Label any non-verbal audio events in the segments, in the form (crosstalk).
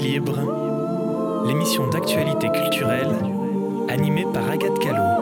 Libre, l'émission d'actualité culturelle animée par Agathe Callot.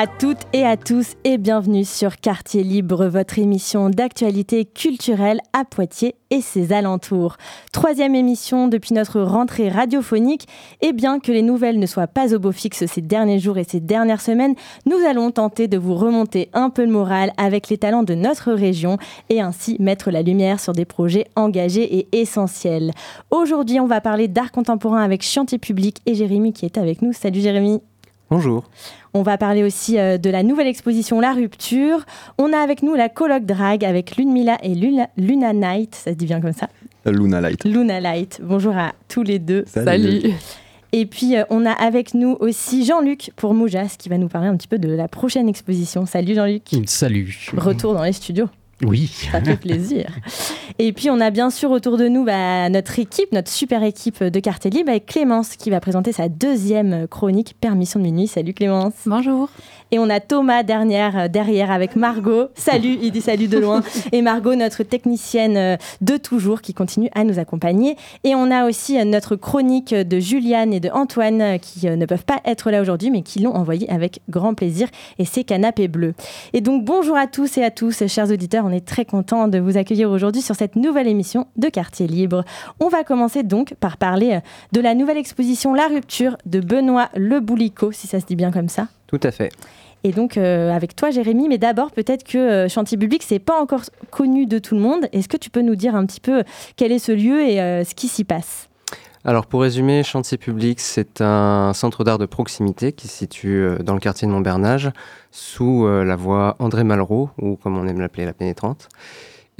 À toutes et à tous et bienvenue sur Quartier Libre, votre émission d'actualité culturelle à Poitiers et ses alentours. Troisième émission depuis notre rentrée radiophonique et bien que les nouvelles ne soient pas au beau fixe ces derniers jours et ces dernières semaines, nous allons tenter de vous remonter un peu le moral avec les talents de notre région et ainsi mettre la lumière sur des projets engagés et essentiels. Aujourd'hui, on va parler d'art contemporain avec Chantier Public et Jérémy qui est avec nous. Salut Jérémy. Bonjour. On va parler aussi euh, de la nouvelle exposition La Rupture. On a avec nous la colloque drag avec Lunmila et Luna, Luna Night. Ça se dit bien comme ça Luna Light. Luna Light. Bonjour à tous les deux. Salut. Et puis, euh, on a avec nous aussi Jean-Luc pour Moujas qui va nous parler un petit peu de la prochaine exposition. Salut Jean-Luc. Salut. Retour dans les studios. Oui. (laughs) Ça fait plaisir. Et puis, on a bien sûr autour de nous bah, notre équipe, notre super équipe de Quartier Libre avec Clémence qui va présenter sa deuxième chronique Permission de minuit. Salut Clémence. Bonjour. Et on a Thomas dernière, euh, derrière avec Margot. Salut, il dit salut de loin. (laughs) Et Margot, notre technicienne euh, de toujours, qui continue à nous accompagner. Et on a aussi euh, notre chronique de Juliane et de Antoine qui ne peuvent pas être là aujourd'hui, mais qui l'ont envoyé avec grand plaisir. Et c'est Canapé Bleu. Et donc bonjour à tous et à tous, chers auditeurs. On est très content de vous accueillir aujourd'hui sur cette nouvelle émission de Quartier Libre. On va commencer donc par parler de la nouvelle exposition La Rupture de Benoît Le Boulico, si ça se dit bien comme ça. Tout à fait. Et donc euh, avec toi Jérémy, mais d'abord peut-être que euh, Chantier Public c'est pas encore connu de tout le monde. Est-ce que tu peux nous dire un petit peu quel est ce lieu et euh, ce qui s'y passe? Alors pour résumer, Chantier Public c'est un centre d'art de proximité qui se situe dans le quartier de Montbernage sous la voie André Malraux ou comme on aime l'appeler la pénétrante.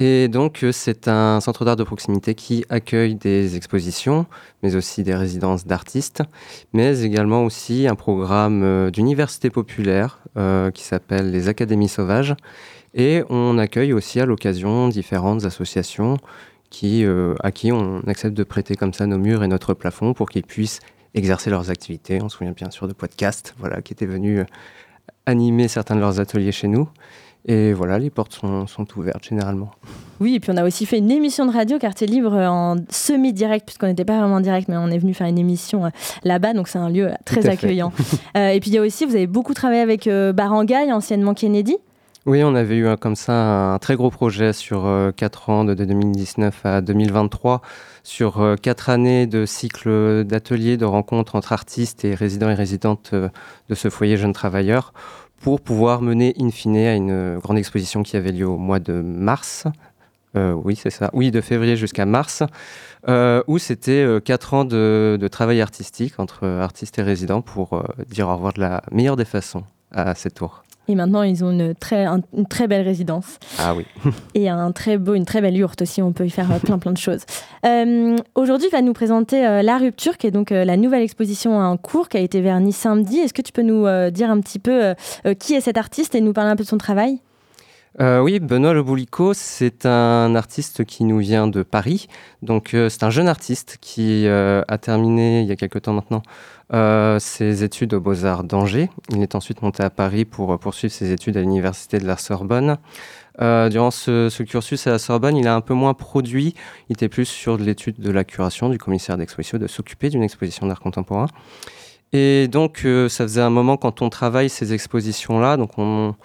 Et donc, c'est un centre d'art de proximité qui accueille des expositions, mais aussi des résidences d'artistes, mais également aussi un programme d'université populaire euh, qui s'appelle les Académies Sauvages. Et on accueille aussi à l'occasion différentes associations qui, euh, à qui on accepte de prêter comme ça nos murs et notre plafond pour qu'ils puissent exercer leurs activités. On se souvient bien sûr de podcasts voilà, qui étaient venus animer certains de leurs ateliers chez nous. Et voilà, les portes sont, sont, ouvertes généralement. Oui, et puis on a aussi fait une émission de radio Quartier Libre en semi-direct, puisqu'on n'était pas vraiment en direct, mais on est venu faire une émission euh, là-bas, donc c'est un lieu très accueillant. (laughs) euh, et puis il y a aussi, vous avez beaucoup travaillé avec euh, Barangay, anciennement Kennedy. Oui, on avait eu un, comme ça un très gros projet sur euh, 4 ans, de 2019 à 2023, sur euh, 4 années de cycle d'ateliers, de rencontres entre artistes et résidents et résidentes euh, de ce foyer jeunes travailleurs pour pouvoir mener in fine à une grande exposition qui avait lieu au mois de mars. Euh, oui, c'est ça. Oui, de février jusqu'à mars, euh, où c'était euh, quatre ans de, de, travail artistique entre artistes et résidents pour euh, dire au revoir de la meilleure des façons à cette tour. Et maintenant, ils ont une très, un, une très belle résidence. Ah oui. (laughs) et un très beau, une très belle yourte aussi. On peut y faire plein, plein de choses. Euh, Aujourd'hui, tu vas nous présenter euh, La Rupture, qui est donc euh, la nouvelle exposition en cours qui a été vernie samedi. Est-ce que tu peux nous euh, dire un petit peu qui est cet artiste et nous parler un peu de son travail? Euh, oui, Benoît Le Boulico, c'est un artiste qui nous vient de Paris. Donc, euh, c'est un jeune artiste qui euh, a terminé il y a quelque temps maintenant euh, ses études aux Beaux-Arts d'Angers. Il est ensuite monté à Paris pour poursuivre ses études à l'Université de la Sorbonne. Euh, durant ce, cursus à la Sorbonne, il a un peu moins produit. Il était plus sur de l'étude de la curation du commissaire d'exposition, de s'occuper d'une exposition d'art contemporain. Et donc, euh, ça faisait un moment quand on travaille ces expositions-là. Donc, on, on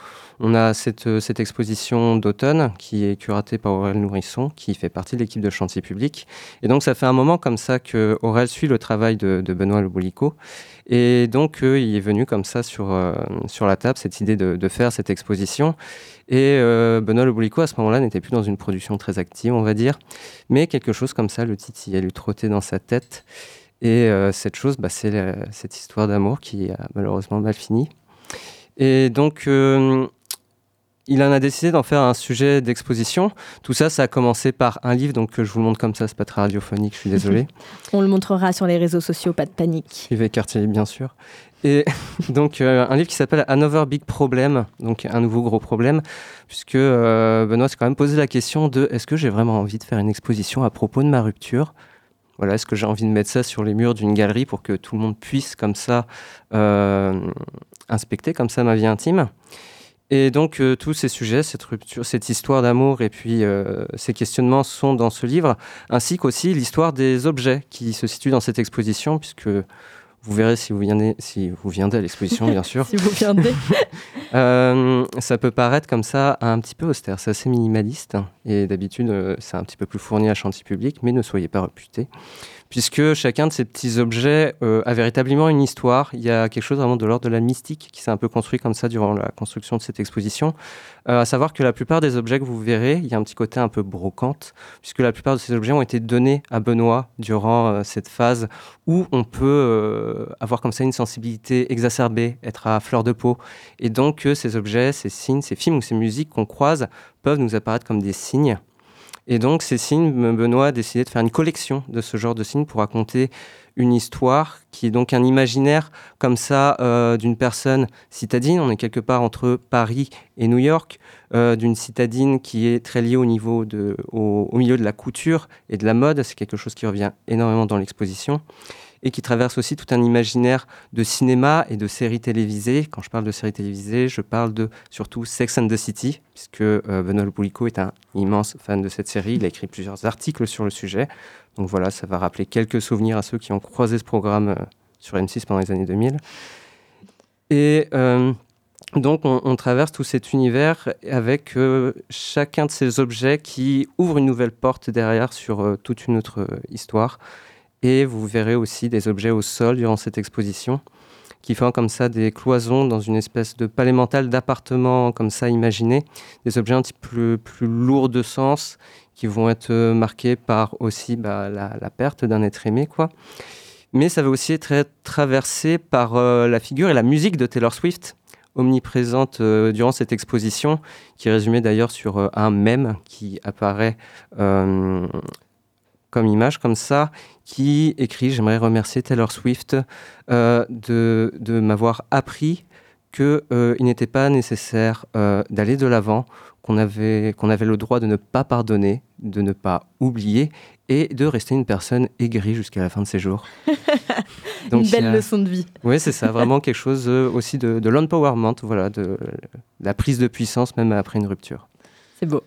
a cette, cette exposition d'automne qui est curatée par Aurel Nourrisson, qui fait partie de l'équipe de chantier public. Et donc, ça fait un moment comme ça que suit le travail de, Benoît Le. Et donc, euh, il est venu comme ça sur, euh, la table cette idée de, faire cette exposition. Et euh, Benoît Le à ce moment-là, n'était plus dans une production très active, on va dire, mais quelque chose comme ça, le titillait, lui trottait dans sa tête. Et euh, cette chose, bah, c'est cette histoire d'amour qui a malheureusement mal fini. Et donc, euh, il en a décidé d'en faire un sujet d'exposition. Tout ça, ça a commencé par un livre, donc je vous le montre comme ça, c'est pas très radiophonique, je suis désolé. (laughs) On le montrera sur les réseaux sociaux, pas de panique. Suivez Quartier, bien sûr. Et (laughs) donc, un livre qui s'appelle Another Big Problem, donc un nouveau gros problème, puisque Benoît s'est quand même posé la question de est-ce que j'ai vraiment envie de faire une exposition à propos de ma rupture? Voilà, est-ce que j'ai envie de mettre ça sur les murs d'une galerie pour que tout le monde puisse comme ça euh, inspecter comme ça ma vie intime? Et donc euh, tous ces sujets, cette rupture, cette histoire d'amour et puis euh, ces questionnements sont dans ce livre, ainsi qu'aussi l'histoire des objets qui se situent dans cette exposition, puisque vous verrez si vous viendez, si vous viendez à l'exposition, bien sûr. (laughs) si vous viendez. (laughs) euh, ça peut paraître comme ça un petit peu austère. C'est assez minimaliste. Et d'habitude, c'est un petit peu plus fourni à chantier public, mais ne soyez pas reputés puisque chacun de ces petits objets euh, a véritablement une histoire. Il y a quelque chose vraiment de l'ordre de la mystique qui s'est un peu construit comme ça durant la construction de cette exposition. Euh, à savoir que la plupart des objets que vous verrez, il y a un petit côté un peu brocante, puisque la plupart de ces objets ont été donnés à Benoît durant euh, cette phase où on peut avoir comme ça une sensibilité exacerbée, être à fleur de peau. Et donc ces objets, ces signes, ces films ou ces musiques qu'on croise peuvent nous apparaître comme des signes et donc, ces signes, Benoît a décidé de faire une collection de ce genre de signes pour raconter une histoire qui est donc un imaginaire comme ça euh, d'une personne citadine. On est quelque part entre Paris et New York, euh, d'une citadine qui est très liée au, niveau de, au, au milieu de la couture et de la mode. C'est quelque chose qui revient énormément dans l'exposition et qui traverse aussi tout un imaginaire de cinéma et de séries télévisées. Quand je parle de séries télévisées, je parle de surtout Sex and the City, puisque euh, Benoît Boulico est un immense fan de cette série. Il a écrit plusieurs articles sur le sujet. Donc voilà, ça va rappeler quelques souvenirs à ceux qui ont croisé ce programme euh, sur M6 pendant les années 2000. Et euh, donc on, traverse tout cet univers avec chacun de ces objets qui ouvre une nouvelle porte derrière sur toute une autre histoire. Et vous verrez aussi des objets au sol durant cette exposition qui font comme ça des cloisons dans une espèce de palais mental d'appartements comme ça imaginé, des objets un petit peu plus lourds de sens qui vont être marqués par aussi bah, la, perte d'un être aimé quoi. Mais ça va aussi être traversé par euh, la figure et la musique de Taylor Swift, omniprésente euh, durant cette exposition, qui est résumée d'ailleurs sur euh, un mème qui apparaît comme image comme ça, qui écrit J'aimerais remercier Taylor Swift euh, de, de m'avoir appris qu'il euh, n'était pas nécessaire euh, d'aller de l'avant, qu'on avait, qu'on avait le droit de ne pas pardonner, de ne pas oublier et de rester une personne aigrie jusqu'à la fin de ses jours. (laughs) Donc, une belle leçon de vie. Oui, c'est ça, vraiment quelque chose aussi de, de l'empowerment, voilà, de la prise de puissance même après une rupture. C'est beau.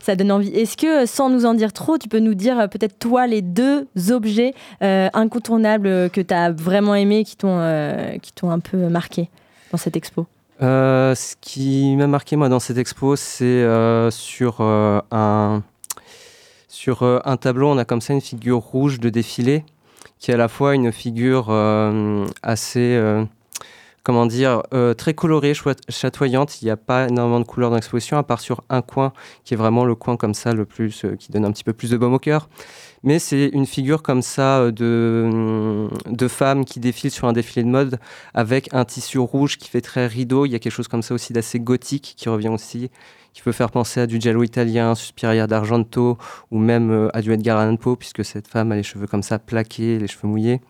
Ça donne envie. Est-ce que, sans nous en dire trop, tu peux nous dire euh, peut-être toi les deux objets euh, incontournables que tu as vraiment aimés, qui t'ont euh, un peu marqué dans cette expo? Ce qui m'a marqué moi dans cette expo, c'est sur un tableau, on a comme ça une figure rouge de défilé, qui est à la fois une figure assez comment dire, euh, très colorée, chatoyante. Il n'y a pas énormément de couleurs dans l'exposition, à part sur un coin qui est vraiment le coin comme ça, le plus, euh, qui donne un petit peu plus de baume au cœur. Mais c'est une figure comme ça euh, de, de femme qui défile sur un défilé de mode avec un tissu rouge qui fait très rideau. Il y a quelque chose comme ça aussi d'assez gothique qui revient aussi, qui peut faire penser à du giallo italien, Suspiria d'Argento ou même à du Edgar Allan Poe, puisque cette femme a les cheveux comme ça plaqués, les cheveux mouillés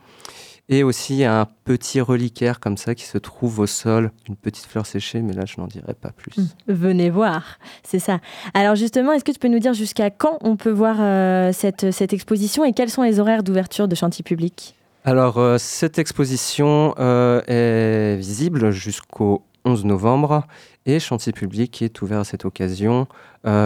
et aussi un petit reliquaire comme ça qui se trouve au sol, une petite fleur séchée, mais là je n'en dirai pas plus. Mmh. Venez voir, c'est ça. Alors justement, est-ce que tu peux nous dire jusqu'à quand on peut voir euh, cette, cette exposition et quels sont les horaires d'ouverture de chantier public? Alors euh, cette exposition euh, est visible jusqu'au 11 novembre et chantier public est ouvert à cette occasion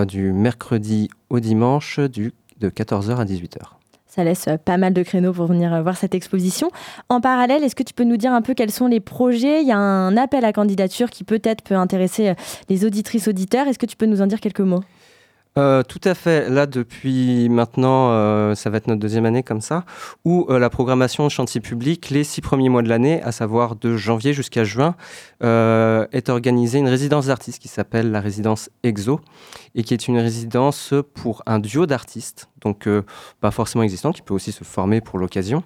du mercredi au dimanche du, de 14h à 18h. Ça laisse euh, pas mal de créneaux pour venir euh, voir cette exposition. En parallèle, est-ce que tu peux nous dire un peu quels sont les projets? Il y a un appel à candidature qui peut-être peut intéresser euh, les auditrices auditeurs. Est-ce que tu peux nous en dire quelques mots? Euh, tout à fait. Là, depuis maintenant, euh, ça va être notre deuxième année comme ça, où euh, la programmation chantier public, les six premiers mois de l'année, à savoir de janvier jusqu'à juin, est organisée une résidence d'artistes qui s'appelle la résidence EXO, et qui est une résidence pour un duo d'artistes, donc pas forcément existant, qui peut aussi se former pour l'occasion.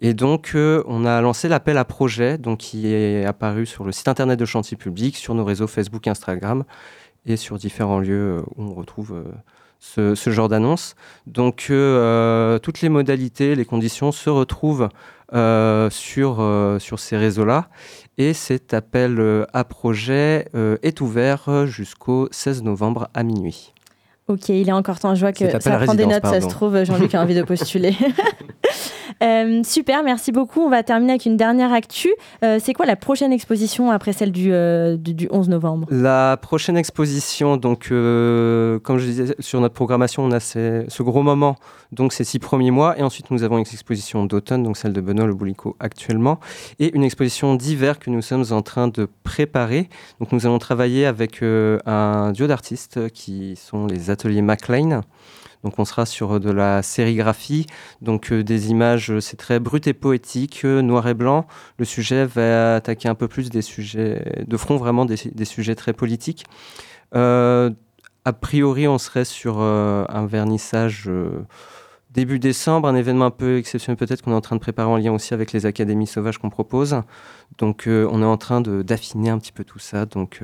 Et donc, on a lancé l'appel à projet, donc qui est apparu sur le site internet de chantier public, sur nos réseaux Facebook Instagram et sur différents lieux où on retrouve ce, ce, genre d'annonce. Donc toutes les modalités, les conditions se retrouvent sur, sur ces réseaux-là. Et cet appel à projet est ouvert jusqu'au 16 novembre à minuit. Ok, il est encore temps. Je vois que ça prend des notes, ça se trouve. Jean-Luc a envie de postuler. (laughs) Euh, super, merci beaucoup. On va terminer avec une dernière actu. Euh, c'est quoi la prochaine exposition après celle du, euh, du, 11 novembre? La prochaine exposition, donc, comme je disais, sur notre programmation, on a ce gros moment, donc ces six premiers mois. Et ensuite, nous avons une exposition d'automne, donc celle de Benoît Le Boulico actuellement, et une exposition d'hiver que nous sommes en train de préparer. Donc, nous allons travailler avec un duo d'artistes qui sont les ateliers MacLean. Donc on sera sur de la sérigraphie, donc euh, des images, euh, c'est très brut et poétique, euh, noir et blanc. Le sujet va attaquer un peu plus des sujets de front, vraiment des, sujets très politiques. a priori, on serait sur un vernissage début décembre, un événement un peu exceptionnel peut-être qu'on est en train de préparer en lien aussi avec les académies sauvages qu'on propose. Donc on est en train d'affiner un petit peu tout ça. Donc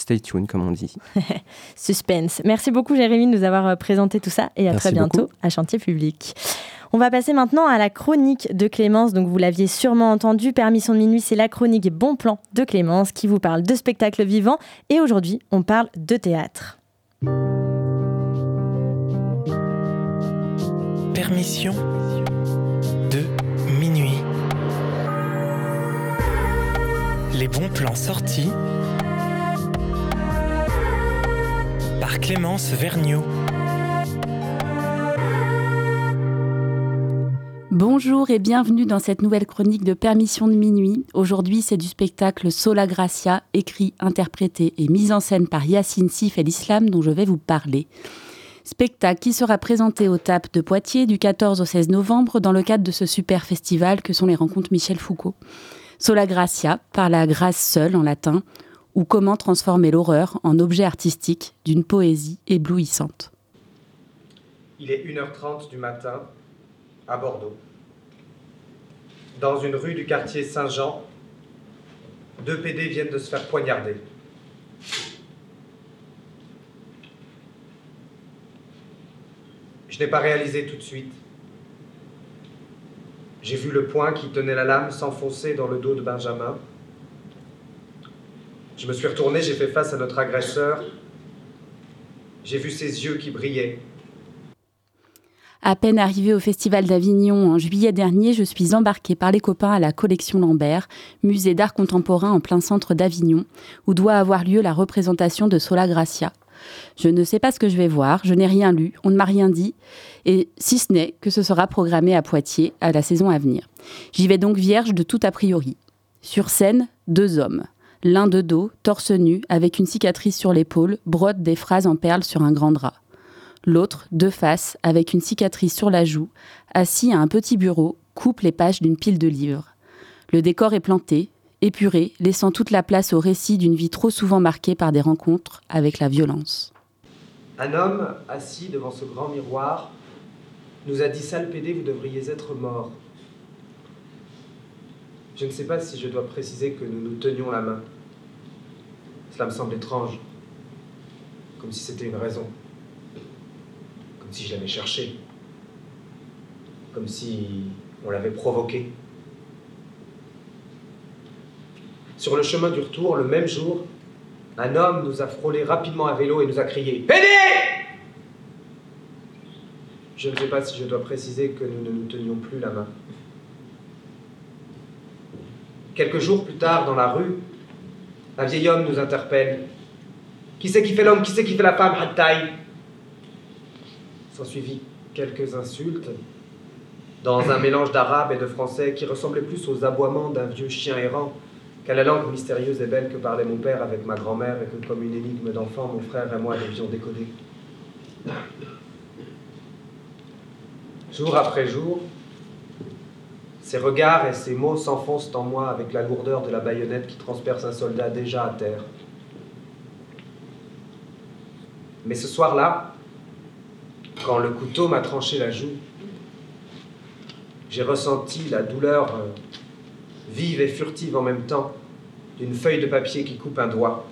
Stay tuned, comme on dit. (laughs) Suspense. Merci beaucoup, Jérémy, de nous avoir euh, présenté tout ça et à très bientôt à Chantier Public. On va passer maintenant à la chronique de Clémence. Donc, vous l'aviez sûrement entendu, Permission de minuit, c'est la chronique Bon Plan de Clémence qui vous parle de spectacles vivants. Et aujourd'hui, on parle de théâtre. Permission de minuit. Les bons plans sortis Clémence Vergniaud. Bonjour et bienvenue dans cette nouvelle chronique de Permission de minuit. Aujourd'hui, c'est du spectacle Sola Gracia, écrit, interprété et mis en scène par Yacine Sif et l'Islam dont je vais vous parler. Spectacle qui sera présenté au TAP de Poitiers du 14 au 16 novembre dans le cadre de ce super festival que sont les rencontres Michel Foucault. Sola Gracia, par la grâce seule en latin, ou comment transformer l'horreur en objet artistique d'une poésie éblouissante. Il est 1h30 du matin à Bordeaux. Dans une rue du quartier Saint-Jean, deux PD viennent de se faire poignarder. Je n'ai pas réalisé tout de suite. J'ai vu le poing qui tenait la lame s'enfoncer dans le dos de Benjamin je me suis retourné, j'ai fait face à notre agresseur. J'ai vu ses yeux qui brillaient. À peine arrivé au Festival d'Avignon en juillet dernier, je suis embarquée par les copains à la collection Lambert, musée d'art contemporain en plein centre d'Avignon, où doit avoir lieu la représentation de Sola Gracia. Je ne sais pas ce que je vais voir, je n'ai rien lu, on ne m'a rien dit, et si ce n'est que ce sera programmé à Poitiers à la saison à venir. J'y vais donc vierge de tout a priori. Sur scène, deux hommes. L'un de dos, torse nu, avec une cicatrice sur l'épaule, brode des phrases en perles sur un grand drap. L'autre, de face, avec une cicatrice sur la joue, assis à un petit bureau, coupe les pages d'une pile de livres. Le décor est planté, épuré, laissant toute la place au récit d'une vie trop souvent marquée par des rencontres avec la violence. Un homme, assis devant ce grand miroir, nous a dit Sale pédé, vous devriez être mort. Je ne sais pas si je dois préciser que nous nous tenions la main. Cela me semble étrange, comme si c'était une raison, comme si je l'avais cherché, comme si on l'avait provoqué. Sur le chemin du retour, le même jour, un homme nous a frôlé rapidement à vélo et nous a crié Pédé Je ne sais pas si je dois préciser que nous ne nous tenions plus la main. Quelques jours plus tard, dans la rue, un vieil homme nous interpelle. Qui c'est qui fait l'homme? Qui c'est qui fait la femme? Hattaï S'ensuivit quelques insultes, dans un mélange d'arabe et de français qui ressemblait plus aux aboiements d'un vieux chien errant qu'à la langue mystérieuse et belle que parlait mon père avec ma grand-mère et que, comme une énigme d'enfant, mon frère et moi devions décoder. Jour après jour, ses regards et ses mots s'enfoncent en moi avec la lourdeur de la baïonnette qui transperce un soldat déjà à terre. Mais ce soir-là, quand le couteau m'a tranché la joue, j'ai ressenti la douleur euh, vive et furtive en même temps d'une feuille de papier qui coupe un doigt.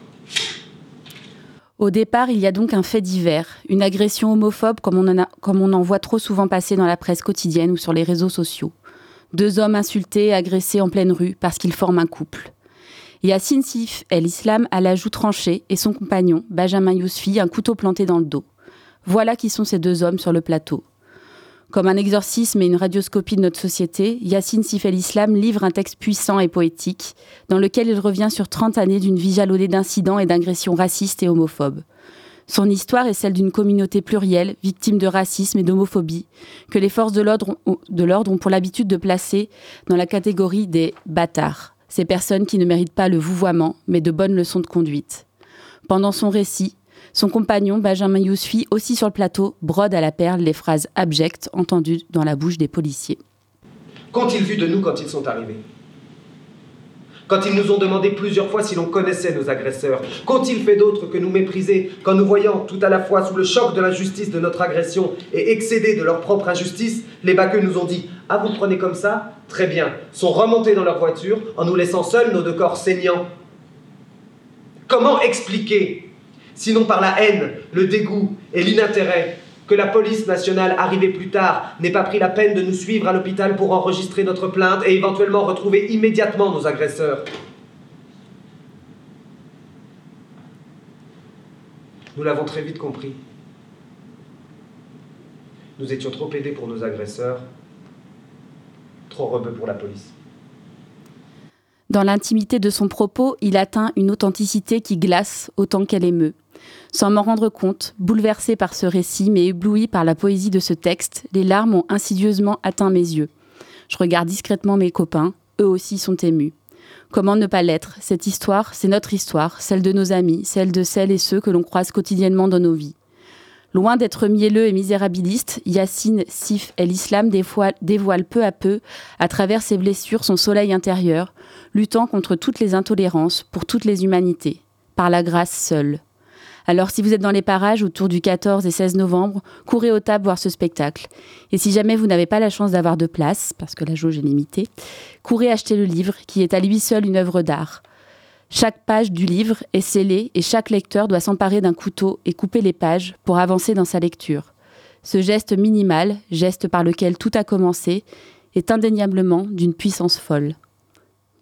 Au départ, il y a donc un fait divers, une agression homophobe comme on, en comme on en voit trop souvent passer dans la presse quotidienne ou sur les réseaux sociaux. Deux hommes insultés et agressés en pleine rue parce qu'ils forment un couple. Yassine Sif el-Islam a la joue tranchée et son compagnon, Benjamin Yousfi, un couteau planté dans le dos. Voilà qui sont ces deux hommes sur le plateau. Comme un exorcisme et une radioscopie de notre société, Yassine Sif el-Islam livre un texte puissant et poétique, dans lequel il revient sur 30 années d'une vie jalonnée d'incidents et d'agressions racistes et homophobes. Son histoire est celle d'une communauté plurielle, victime de racisme et d'homophobie, que les forces de l'ordre ont pour l'habitude de placer dans la catégorie des bâtards, ces personnes qui ne méritent pas le vouvoiement, mais de bonnes leçons de conduite. Pendant son récit, son compagnon, Benjamin Yousfi, aussi sur le plateau, brode à la perle les phrases abjectes entendues dans la bouche des policiers. Qu'ont-ils vu de nous quand ils sont arrivés? Quand ils nous ont demandé plusieurs fois si l'on connaissait nos agresseurs Qu'ont-ils fait d'autre que nous mépriser quand nous voyant tout à la fois sous le choc de l'injustice de notre agression et excédés de leur propre injustice, les baqueux nous ont dit Ah, vous prenez comme ça? Très bien. Sont remontés dans leur voiture en nous laissant seuls nos deux corps saignants. Comment expliquer sinon par la haine, le dégoût et l'inintérêt, que la police nationale, arrivée plus tard, n'ait pas pris la peine de nous suivre à l'hôpital pour enregistrer notre plainte et éventuellement retrouver immédiatement nos agresseurs. Nous l'avons très vite compris. Nous étions trop aidés pour nos agresseurs, trop rebeux pour la police. Dans l'intimité de son propos, il atteint une authenticité qui glace autant qu'elle émeut. Sans m'en rendre compte, bouleversé par ce récit, mais ébloui par la poésie de ce texte, les larmes ont insidieusement atteint mes yeux. Je regarde discrètement mes copains, eux aussi sont émus. Comment ne pas l'être? Cette histoire, c'est notre histoire, celle de nos amis, celle de celles et ceux que l'on croise quotidiennement dans nos vies. Loin d'être mielleux et misérabiliste, Yassine Sif el-Islam dévoile peu à peu, à travers ses blessures, son soleil intérieur, luttant contre toutes les intolérances, pour toutes les humanités, par la grâce seule. Alors si vous êtes dans les parages autour du 14 et 16 novembre, courez au tables voir ce spectacle. Et si jamais vous n'avez pas la chance d'avoir de place, parce que la jauge est limitée, courez acheter le livre, qui est à lui seul une œuvre d'art. Chaque page du livre est scellée et chaque lecteur doit s'emparer d'un couteau et couper les pages pour avancer dans sa lecture. Ce geste minimal, geste par lequel tout a commencé, est indéniablement d'une puissance folle.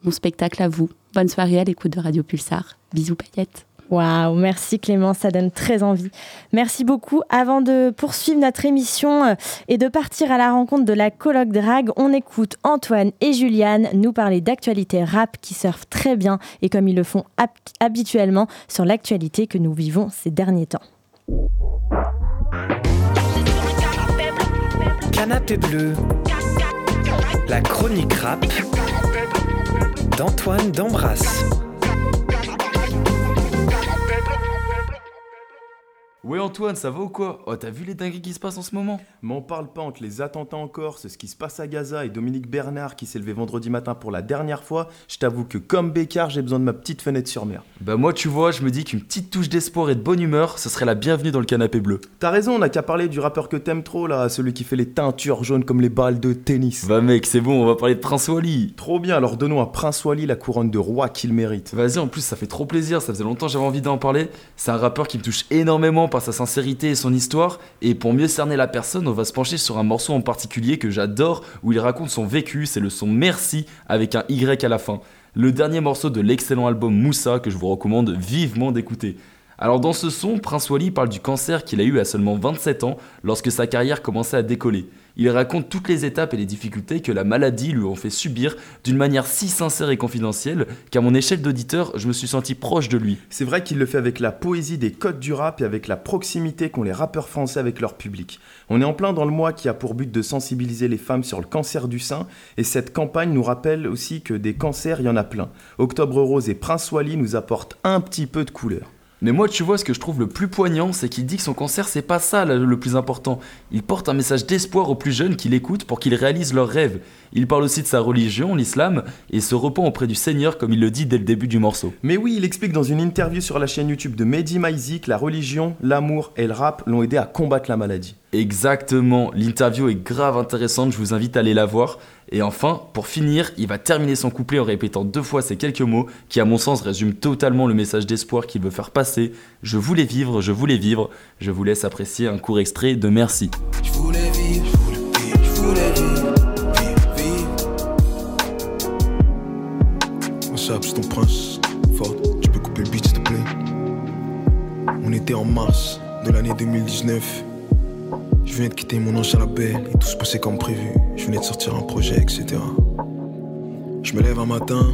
Bon spectacle à vous. Bonne soirée à l'écoute de Radio Pulsar. Bisous paillettes. Waouh, merci Clément, ça donne très envie. Merci beaucoup. Avant de poursuivre notre émission euh, et de partir à la rencontre de la colloque drag, on écoute Antoine et Juliane nous parler d'actualité rap qui surfent très bien et comme ils le font habituellement sur l'actualité que nous vivons ces derniers temps. Canapé bleu, la chronique rap d'Antoine d'Embrasse. Ouais Antoine, ça va ou quoi? Oh, t'as vu les dingueries qui se passent en ce moment? M'en parle pas entre les attentats en Corse, ce qui se passe à Gaza et Dominique Bernard qui s'est levé vendredi matin pour la dernière fois, je t'avoue que comme Bécard, j'ai besoin de ma petite fenêtre sur mer. Bah moi tu vois, je me dis qu'une petite touche d'espoir et de bonne humeur, ce serait la bienvenue dans le canapé bleu. T'as raison, on n'a qu'à parler du rappeur que t'aimes trop là, celui qui fait les teintures jaunes comme les balles de tennis. Bah mec, c'est bon, on va parler de Prince Wally. Trop bien, alors donnons à Prince Wally la couronne de roi qu'il mérite. Vas-y, en plus ça fait trop plaisir, ça faisait longtemps que j'avais envie d'en parler. C'est un rappeur qui me touche énormément sa sincérité son histoire. Et pour mieux cerner la personne, on va se pencher sur un morceau en particulier que j'adore, où il raconte son vécu. C'est le son Merci avec un Y à la fin. Le dernier morceau de l'excellent album Moussa que je vous recommande vivement d'écouter. Alors dans ce son, Prince Wally parle du cancer qu'il a eu à seulement 27 ans lorsque sa carrière commençait à décoller. Il raconte toutes les étapes et les difficultés que la maladie lui ont fait subir d'une manière si sincère et confidentielle qu'à mon échelle d'auditeur, je me suis senti proche de lui. C'est vrai qu'il le fait avec la poésie des codes du rap et avec la proximité qu'ont les rappeurs français avec leur public. On est en plein dans le mois qui a pour but de sensibiliser les femmes sur le cancer du sein et cette campagne nous rappelle aussi que des cancers, il y en a plein. Octobre Rose et Prince Wally nous apportent un petit peu de couleur. Mais moi, tu vois, ce que je trouve le plus poignant, c'est qu'il dit que son concert, c'est pas ça le plus important. Il porte un message d'espoir aux plus jeunes qui l'écoutent pour qu'ils réalisent leurs rêves. Il parle aussi de sa religion, l'islam, et se repent auprès du Seigneur, comme il le dit dès le début du morceau. Mais oui, il explique dans une interview sur la chaîne YouTube de Mehdi Maizi que la religion, l'amour et le rap l'ont aidé à combattre la maladie. Exactement, l'interview est grave intéressante, je vous invite à aller la voir. Et enfin, pour finir, il va terminer son couplet en répétant deux fois ces quelques mots qui, à mon sens, résument totalement le message d'espoir qu'il veut faire passer. Je voulais vivre, je voulais vivre. Je vous laisse apprécier un court extrait de Merci. Je voulais vivre, je voulais vivre, vivre, ton prince. Tu. On était en mars de l'année 2019. Je venais de quitter mon ancien label et tout se passait comme prévu. Je venais de sortir un projet, etc. Je me lève un matin,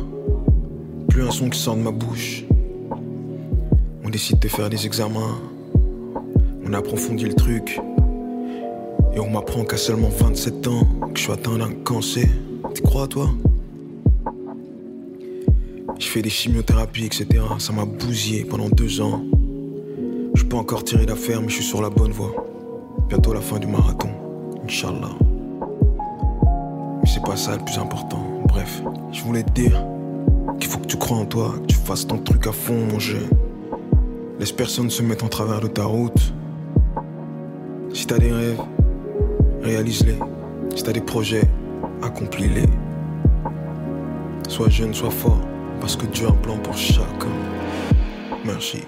plus un son qui sort de ma bouche. On décide de faire des examens. On approfondit le truc. Et on m'apprend qu'à seulement 27 ans, que je suis atteint d'un cancer. Tu crois, toi? Je fais des chimiothérapies, etc. Ça m'a bousillé pendant deux ans. Je peux encore tirer d'affaire, mais je suis sur la bonne voie. Bientôt la fin du marathon, Inch'Allah. Mais c'est pas ça le plus important. Bref, je voulais te dire qu'il faut que tu crois en toi, que tu fasses ton truc à fond, mon jeu. Laisse personne se mettre en travers de ta route. Si t'as des rêves, réalise-les. Si t'as des projets, accomplis-les. Sois jeune, sois fort, parce que Dieu a un plan pour chacun. Merci.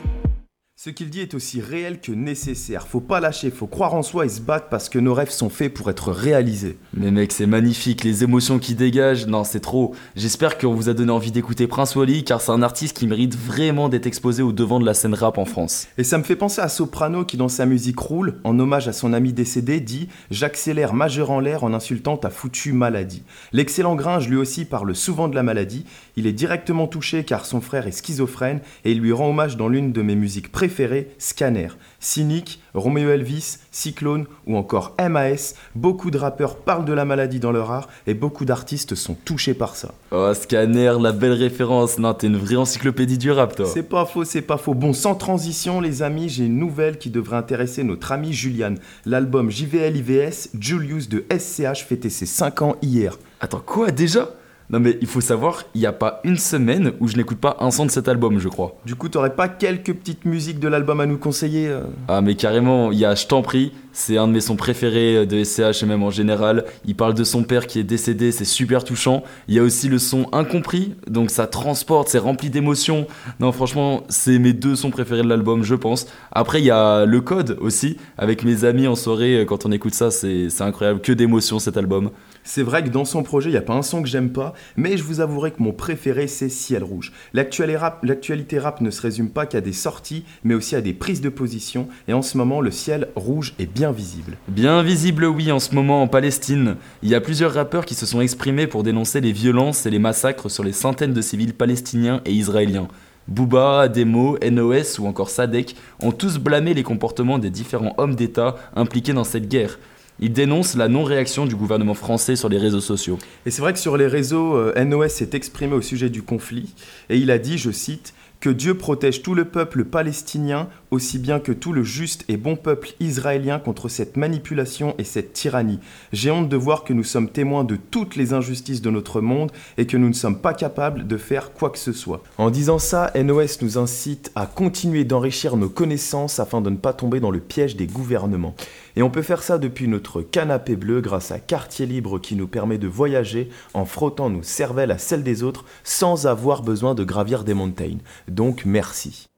Ce qu'il dit est aussi réel que nécessaire. Faut pas lâcher, faut croire en soi et se battre parce que nos rêves sont faits pour être réalisés. Mais mec, c'est magnifique, les émotions qui dégagent, non, c'est trop. J'espère qu'on vous a donné envie d'écouter Prince Wally car c'est un artiste qui mérite vraiment d'être exposé au devant de la scène rap en France. Et ça me fait penser à Soprano qui dans sa musique Roule, en hommage à son ami décédé, dit J'accélère majeur en l'air en insultant ta foutue maladie. L'excellent Gringe lui aussi parle souvent de la maladie. Il est directement touché car son frère est schizophrène et il lui rend hommage dans l'une de mes musiques préférées, Scanner. Cynique, Romeo Elvis, Cyclone ou encore MAS, beaucoup de rappeurs parlent de la maladie dans leur art et beaucoup d'artistes sont touchés par ça. Oh, Scanner, la belle référence. Non, t'es une vraie encyclopédie du rap, toi. C'est pas faux, c'est pas faux. Bon, sans transition, les amis, j'ai une nouvelle qui devrait intéresser notre ami Julian. L'album JVL IVS, Julius de SCH fêtait ses 5 ans hier. Attends, quoi, déjà? Non mais il faut savoir, il n'y a pas une semaine où je n'écoute pas un son de cet album, je crois. Du coup, t'aurais pas quelques petites musiques de l'album à nous conseiller euh Ah mais carrément, il y a Je t'en prie, c'est un de mes sons préférés de SCH et même en général. Il parle de son père qui est décédé, c'est super touchant. Il y a aussi le son Incompris, donc ça transporte, c'est rempli d'émotions. Non franchement, c'est mes deux sons préférés de l'album, je pense. Après, il y a Le Code aussi, avec mes amis en soirée, quand on écoute ça, c'est c'est incroyable, que d'émotions cet album. C'est vrai que dans son projet, il n'y a pas un son que j'aime pas, mais je vous avouerai que mon préféré, c'est Ciel Rouge. L'actualité rap, ne se résume pas qu'à des sorties, mais aussi à des prises de position, et en ce moment, le ciel rouge est bien visible. Bien visible, oui, en ce moment en Palestine. Il y a plusieurs rappeurs qui se sont exprimés pour dénoncer les violences et les massacres sur les centaines de civils palestiniens et israéliens. Booba, Ademo, NOS ou encore Sadek ont tous blâmé les comportements des différents hommes d'État impliqués dans cette guerre. Ils dénoncent la non-réaction du gouvernement français sur les réseaux sociaux. Et c'est vrai que sur les réseaux, euh, NOS s'est exprimé au sujet du conflit, et il a dit, je cite, que Dieu protège tout le peuple palestinien aussi bien que tout le juste et bon peuple israélien contre cette manipulation et cette tyrannie. J'ai honte de voir que nous sommes témoins de toutes les injustices de notre monde et que nous ne sommes pas capables de faire quoi que ce soit. En disant ça, NOS nous incite à continuer d'enrichir nos connaissances afin de ne pas tomber dans le piège des gouvernements. Et on peut faire ça depuis notre canapé bleu grâce à Quartier Libre qui nous permet de voyager en frottant nos cervelles à celles des autres sans avoir besoin de gravir des montagnes. Donc merci.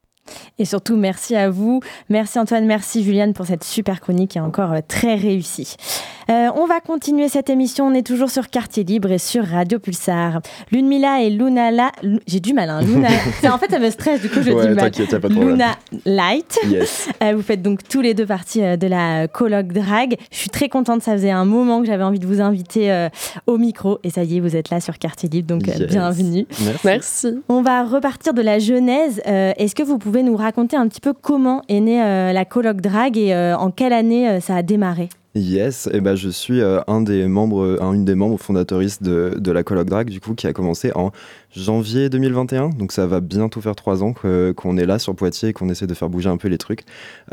Et surtout, merci à vous. Merci Antoine, merci Juliane pour cette super chronique et encore euh, très réussie. Euh, on va continuer cette émission. On est toujours sur Quartier Libre et sur Radio Pulsar. Lune Mila et Luna La. J'ai du mal, hein. Luna. (laughs) En fait, ça me stresse, du coup, je Ouais, dis mal. pas de. Luna Light. Yes. (laughs) Euh, vous faites donc tous les deux partie euh, de la colloque drag. Je suis très contente. Ça faisait un moment que j'avais envie de vous inviter euh, au micro. Et ça y est, vous êtes là sur Quartier Libre. Donc, Yes. bienvenue. Merci. Merci. On va repartir de la genèse. Euh, Est-ce que vous pouvez nous raconter un petit peu comment est née euh, la colloque drag et euh, en quelle année euh, ça a démarré? Yes, et ben je suis euh, un des membres, un, une des membres fondatrices de, la Colloque Drag, du coup, qui a commencé en janvier 2021. Donc ça va bientôt faire trois ans qu'on est là sur Poitiers et qu'on essaie de faire bouger un peu les trucs.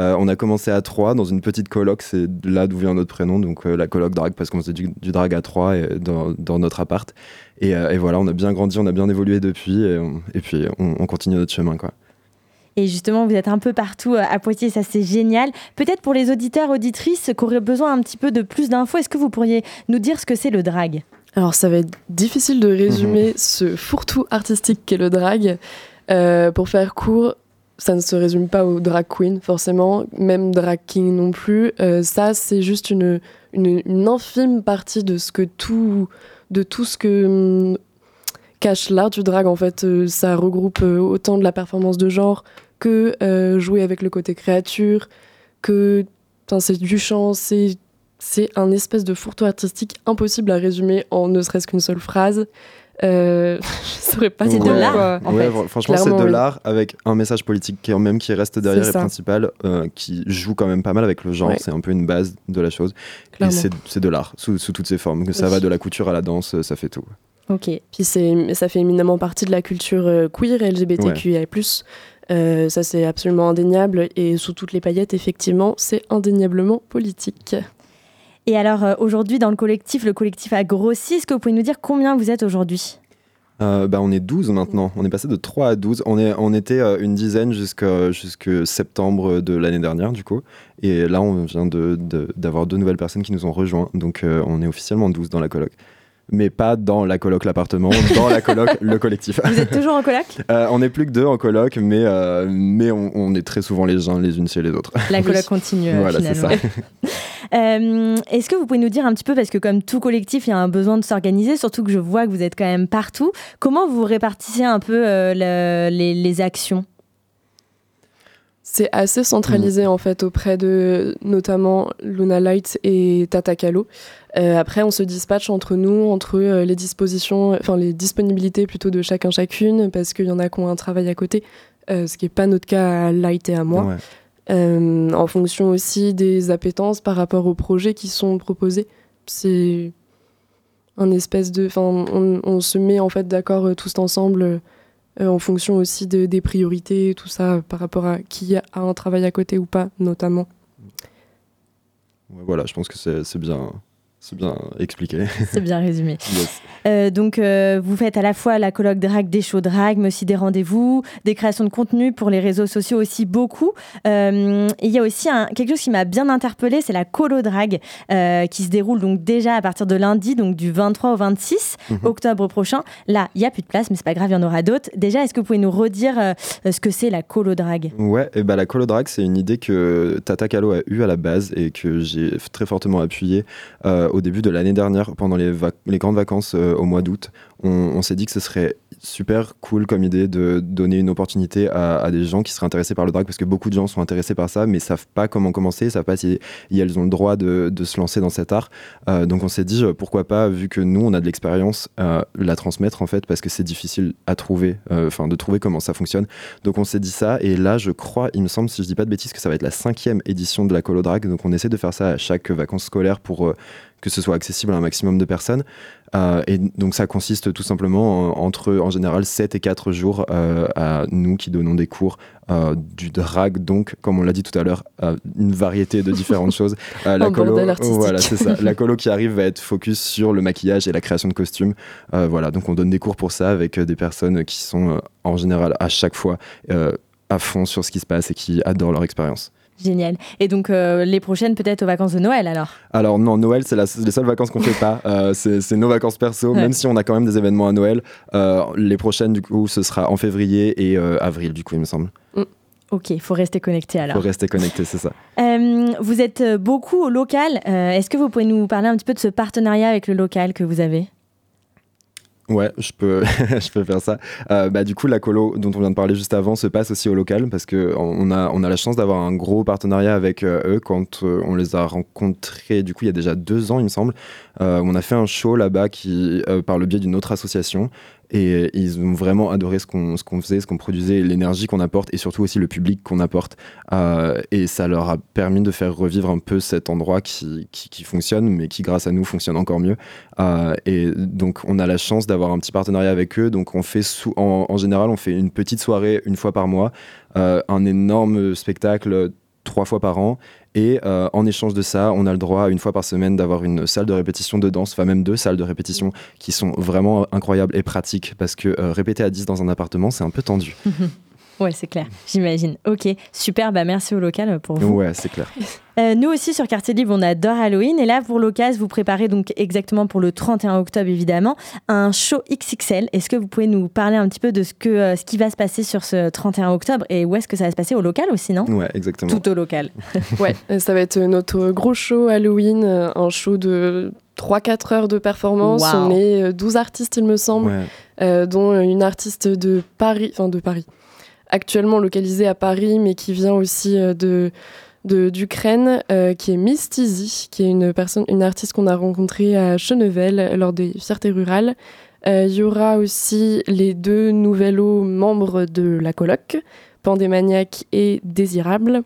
Euh, on a commencé à trois dans une petite colloque, c'est là d'où vient notre prénom, donc euh, la Colloque Drag, parce qu'on faisait du, drag à trois dans, notre appart. Et, euh, voilà, on a bien grandi, on a bien évolué depuis, et puis on, on continue notre chemin, quoi. Et justement, vous êtes un peu partout euh, à Poitiers, ça c'est génial. Peut-être pour les auditeurs, auditrices qui auraient besoin un petit peu de plus d'infos, est-ce que vous pourriez nous dire ce que c'est le drag? Alors ça va être difficile de résumer Mhm. ce fourre-tout artistique qu'est le drag. Euh, pour faire court, ça ne se résume pas au drag queen forcément, même drag king non plus. Euh, ça c'est juste une, une, une infime partie de ce que tout, de tout ce que hum, cache l'art du drag en fait. Euh, ça regroupe euh, autant de la performance de genre que euh, jouer avec le côté créature, que c'est du chant, c'est c'est un espèce de fourre-tout artistique impossible à résumer en ne serait-ce qu'une seule phrase. Euh, (laughs) je saurais pas C'est de l'art, quoi. en Ouais, fait. fr- franchement, c'est de oui. l'art avec un message politique qui, même qui reste derrière et principal, euh, qui joue quand même pas mal avec le genre. Ouais. C'est un peu une base de la chose. Et c'est c'est de l'art sous, sous toutes ses formes. Que ça Oui. va de la couture à la danse, ça fait tout. Ok. Puis c'est, ça fait éminemment partie de la culture euh, queer et LGBTQIA+. Euh, ça, c'est absolument indéniable. Et sous toutes les paillettes, effectivement, c'est indéniablement politique. Et alors euh, aujourd'hui dans le collectif, le collectif a grossi. Est-ce que vous pouvez nous dire combien vous êtes aujourd'hui? Euh, bah, on est 12 maintenant. On est passé de 3 à 12. On, est, on était euh, une dizaine jusqu'à septembre de l'année dernière, du coup. Et là, on vient de- de- d'avoir deux nouvelles personnes qui nous ont rejoints. Donc, euh, on est officiellement 12 dans la coloc. Mais pas dans la coloc l'appartement, (laughs) dans la coloc le collectif. Vous êtes toujours en coloc? Euh, on n'est plus que deux en coloc, mais, euh, mais on, on est très souvent les uns les unes chez les autres. La Oui. (laughs) coloc continue euh, voilà, c'est ça. (laughs) Euh, Est-ce que vous pouvez nous dire un petit peu, parce que comme tout collectif, il y a un besoin de s'organiser, surtout que je vois que vous êtes quand même partout, comment vous répartissez un peu le- les, les actions? C'est assez centralisé en fait auprès de notamment Luna Light et Tata Kalo. Euh, après, on se dispatche entre nous, entre euh, les dispositions, enfin les disponibilités plutôt de chacun chacune, parce qu'il y en a qui ont un travail à côté, euh, ce qui n'est pas notre cas à Light et à moi. Ouais. En fonction aussi des appétences par rapport aux projets qui sont proposés. C'est un espèce de, enfin, on, on se met en fait d'accord tous ensemble euh, en fonction aussi de- des priorités tout ça par rapport à qui a un travail à côté ou pas, notamment. Voilà, je pense que c'est c'est bien, c'est bien expliqué. C'est bien résumé. (laughs) Yes. Euh, donc, euh, vous faites à la fois la colloque drag, des shows drag, mais aussi des rendez-vous, des créations de contenu pour les réseaux sociaux aussi beaucoup. Euh, il y a aussi un- quelque chose qui m'a bien interpellée, c'est la colo drag qui se déroule donc déjà à partir de lundi, donc du 23 au 26 Mhm. octobre prochain. Là, il y a plus de place, mais c'est pas grave, il y en aura d'autres. Déjà, est-ce que vous pouvez nous redire ce que c'est la colo drag? Ouais, et bah la colo drag, c'est une idée que Tata Kalo a eue à la base et que j'ai très fortement appuyée au début de l'année dernière, pendant les, grandes vacances euh, au mois d'août. On s'est dit que ce serait super cool comme idée de donner une opportunité à, des gens qui seraient intéressés par le drag, parce que beaucoup de gens sont intéressés par ça, mais savent pas comment commencer, savent pas si, si elles ont le droit de, se lancer dans cet art. Euh, donc on s'est dit, euh, pourquoi pas, vu que nous, on a de l'expérience, euh, la transmettre en fait, parce que c'est difficile à trouver, euh, enfin de trouver comment ça fonctionne. Donc on s'est dit ça, et là je crois, il me semble, si je dis pas de bêtises, que ça va être la cinquième édition de la Colo Drag. Donc on essaie de faire ça à chaque vacances scolaires pour que ce soit accessible à un maximum de personnes. Euh, et donc ça consiste tout simplement en- entre en général 7 et 4 jours euh, à nous qui donnons des cours euh, du drag, donc comme on l'a dit tout à l'heure, euh, une variété de différentes (laughs) choses. Euh, voilà, c'est ça. La colo qui arrive va être focus sur le maquillage et la création de costumes. Euh, voilà, donc on donne des cours pour ça avec euh, des personnes qui sont euh, en général à chaque fois euh, à fond sur ce qui se passe et qui adorent leur expérience. Génial. Et donc, euh, les prochaines, peut-être aux vacances de Noël alors Alors non, Noël, c'est les seules vacances qu'on fait pas. Euh, c'est nos vacances perso, Ouais. même si on a quand même des événements à Noël. Euh, les prochaines, du coup, ce sera en février et avril, du coup, il me semble. Ok, il faut rester connecté alors. Faut rester connecté, c'est ça. Vous êtes beaucoup au local. Est-ce que vous pouvez nous parler un petit peu de ce partenariat avec le local que vous avez? Ouais, je peux, (laughs) je peux faire ça. Euh, bah, du coup, la colo dont on vient de parler juste avant se passe aussi au local parce que on a, on a la chance d'avoir un gros partenariat avec euh, eux quand euh, on les a rencontrés. Du coup, il y a déjà deux ans, il me semble. On a fait un show là-bas qui, par le biais d'une autre association. Et ils ont vraiment adoré ce qu'on faisait, ce qu'on produisait, l'énergie qu'on apporte et surtout aussi le public qu'on apporte. Euh, et ça leur a permis de faire revivre un peu cet endroit qui, qui, fonctionne, mais qui grâce à nous fonctionne encore mieux. Euh, et donc on a la chance d'avoir un petit partenariat avec eux. Donc on fait sous, en, général on fait une petite soirée une fois par mois, euh, un énorme spectacle trois fois par an. Et euh, en échange de ça, on a le droit une fois par semaine d'avoir une salle de répétition de danse, enfin même deux salles de répétition qui sont vraiment incroyables et pratiques parce que euh, répéter à 10 dans un appartement, c'est un peu tendu. (laughs) Ouais, c'est clair, j'imagine. Ok, super, bah merci au local pour vous. Ouais, c'est clair. (laughs) Euh, nous aussi sur Quartier Libre, on adore Halloween et là pour l'occasion, vous préparez donc exactement pour le 31 octobre évidemment un show XXL. Est-ce que vous pouvez nous parler un petit peu de ce que euh, ce qui va se passer sur ce 31 octobre et où est-ce que ça va se passer au local aussi, non Ouais, exactement. Tout au local. (laughs) ouais, ça va être notre gros show Halloween, euh, un show de 3-4 heures de performance. Wow. On est 12 artistes, il me semble, Ouais. euh, dont une artiste de Paris, enfin de Paris, actuellement localisée à Paris, mais qui vient aussi euh, de d'Ukraine, euh, qui est Miss Tizi, qui est une personne, une artiste qu'on a rencontrée à Chenevel lors des Fiertés rurales. Euh, Il y aura aussi les deux nouveaux membres de la coloc, Pandémaniac et Désirable.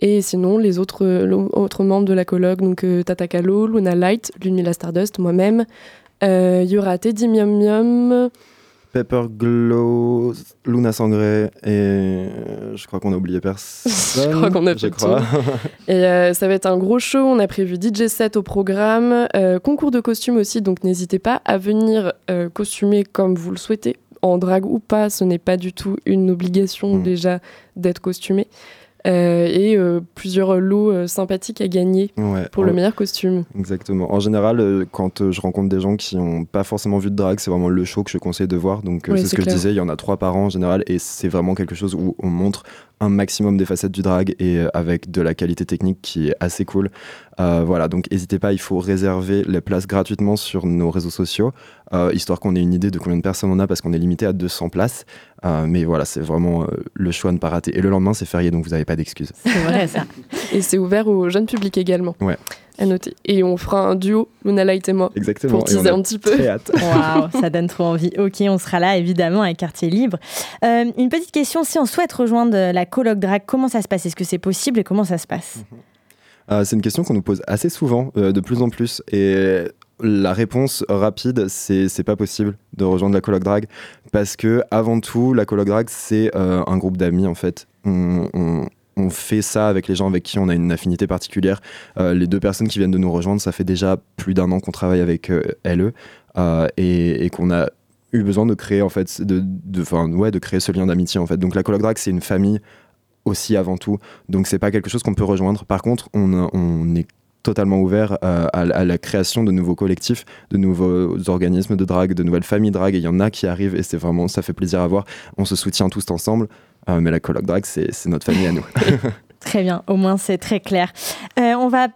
Et sinon, les autres, autres membres de la coloc, donc euh, Tata Kalo, Luna Light, Lunila Stardust, moi-même. Euh, Il y aura Teddy Mium Mium, Pepper Glow, Luna Sangré et euh, je crois qu'on a oublié personne. (laughs) Je crois qu'on a fait crois. (laughs) Et euh, ça va être un gros show. On a prévu DJ set au programme, euh, concours de costumes aussi. Donc n'hésitez pas à venir euh, costumer comme vous le souhaitez, en drague ou pas. Ce n'est pas du tout une obligation Mm. déjà d'être costumé. Euh, et euh, plusieurs lots euh, sympathiques à gagner Ouais, pour le meilleur costume. Exactement. En général, quand je rencontre des gens qui n'ont pas forcément vu de drague, c'est vraiment le show que je conseille de voir. Donc, Ouais, c'est ce que clair. je disais, il y en a trois par an en général, et c'est vraiment quelque chose où on montre un maximum des facettes du drag et euh, avec de la qualité technique qui est assez cool. Euh, voilà, donc n'hésitez pas, il faut réserver les places gratuitement sur nos réseaux sociaux, euh, histoire qu'on ait une idée de combien de personnes on a, parce qu'on est limité à 200 places. Euh, mais voilà, c'est vraiment euh, le choix à ne pas rater. Et le lendemain, c'est férié, donc vous n'avez pas d'excuses. C'est vrai ça. Et c'est ouvert au jeune public également. Ouais. À noter. Et on fera un duo, Luna Light et moi, Exactement. pour teaser un petit peu. Très hâte. Waouh, (laughs) ça donne trop envie. Ok, on sera là évidemment avec Quartier Libre. Euh, une petite question, si on souhaite rejoindre la coloc drag, comment ça se passe? Est-ce que c'est possible et comment ça se passe? Euh, c'est une question qu'on nous pose assez souvent, euh, de plus en plus. Et la réponse rapide, c'est c'est pas possible de rejoindre la coloc drag. Parce que, avant tout, la coloc drag, c'est euh, un groupe d'amis, en fait. On, on- on fait ça avec les gens avec qui on a une affinité particulière. Euh, les deux personnes qui viennent de nous rejoindre, ça fait déjà plus d'un an qu'on travaille avec euh, LE euh, et, qu'on a eu besoin de créer en fait de, ouais, de créer ce lien d'amitié en fait. Donc la coloc drag c'est une famille aussi avant tout. Donc c'est pas quelque chose qu'on peut rejoindre. Par contre, on, est totalement ouvert euh, à, à la création de nouveaux collectifs, de nouveaux organismes de drague, de nouvelles familles drague. Et il y en a qui arrivent et c'est vraiment, ça fait plaisir à voir. On se soutient tous ensemble. Euh, mais la coloc drague, c'est c'est notre famille à nous. (laughs) Très bien, au moins c'est très clair. Euh, on va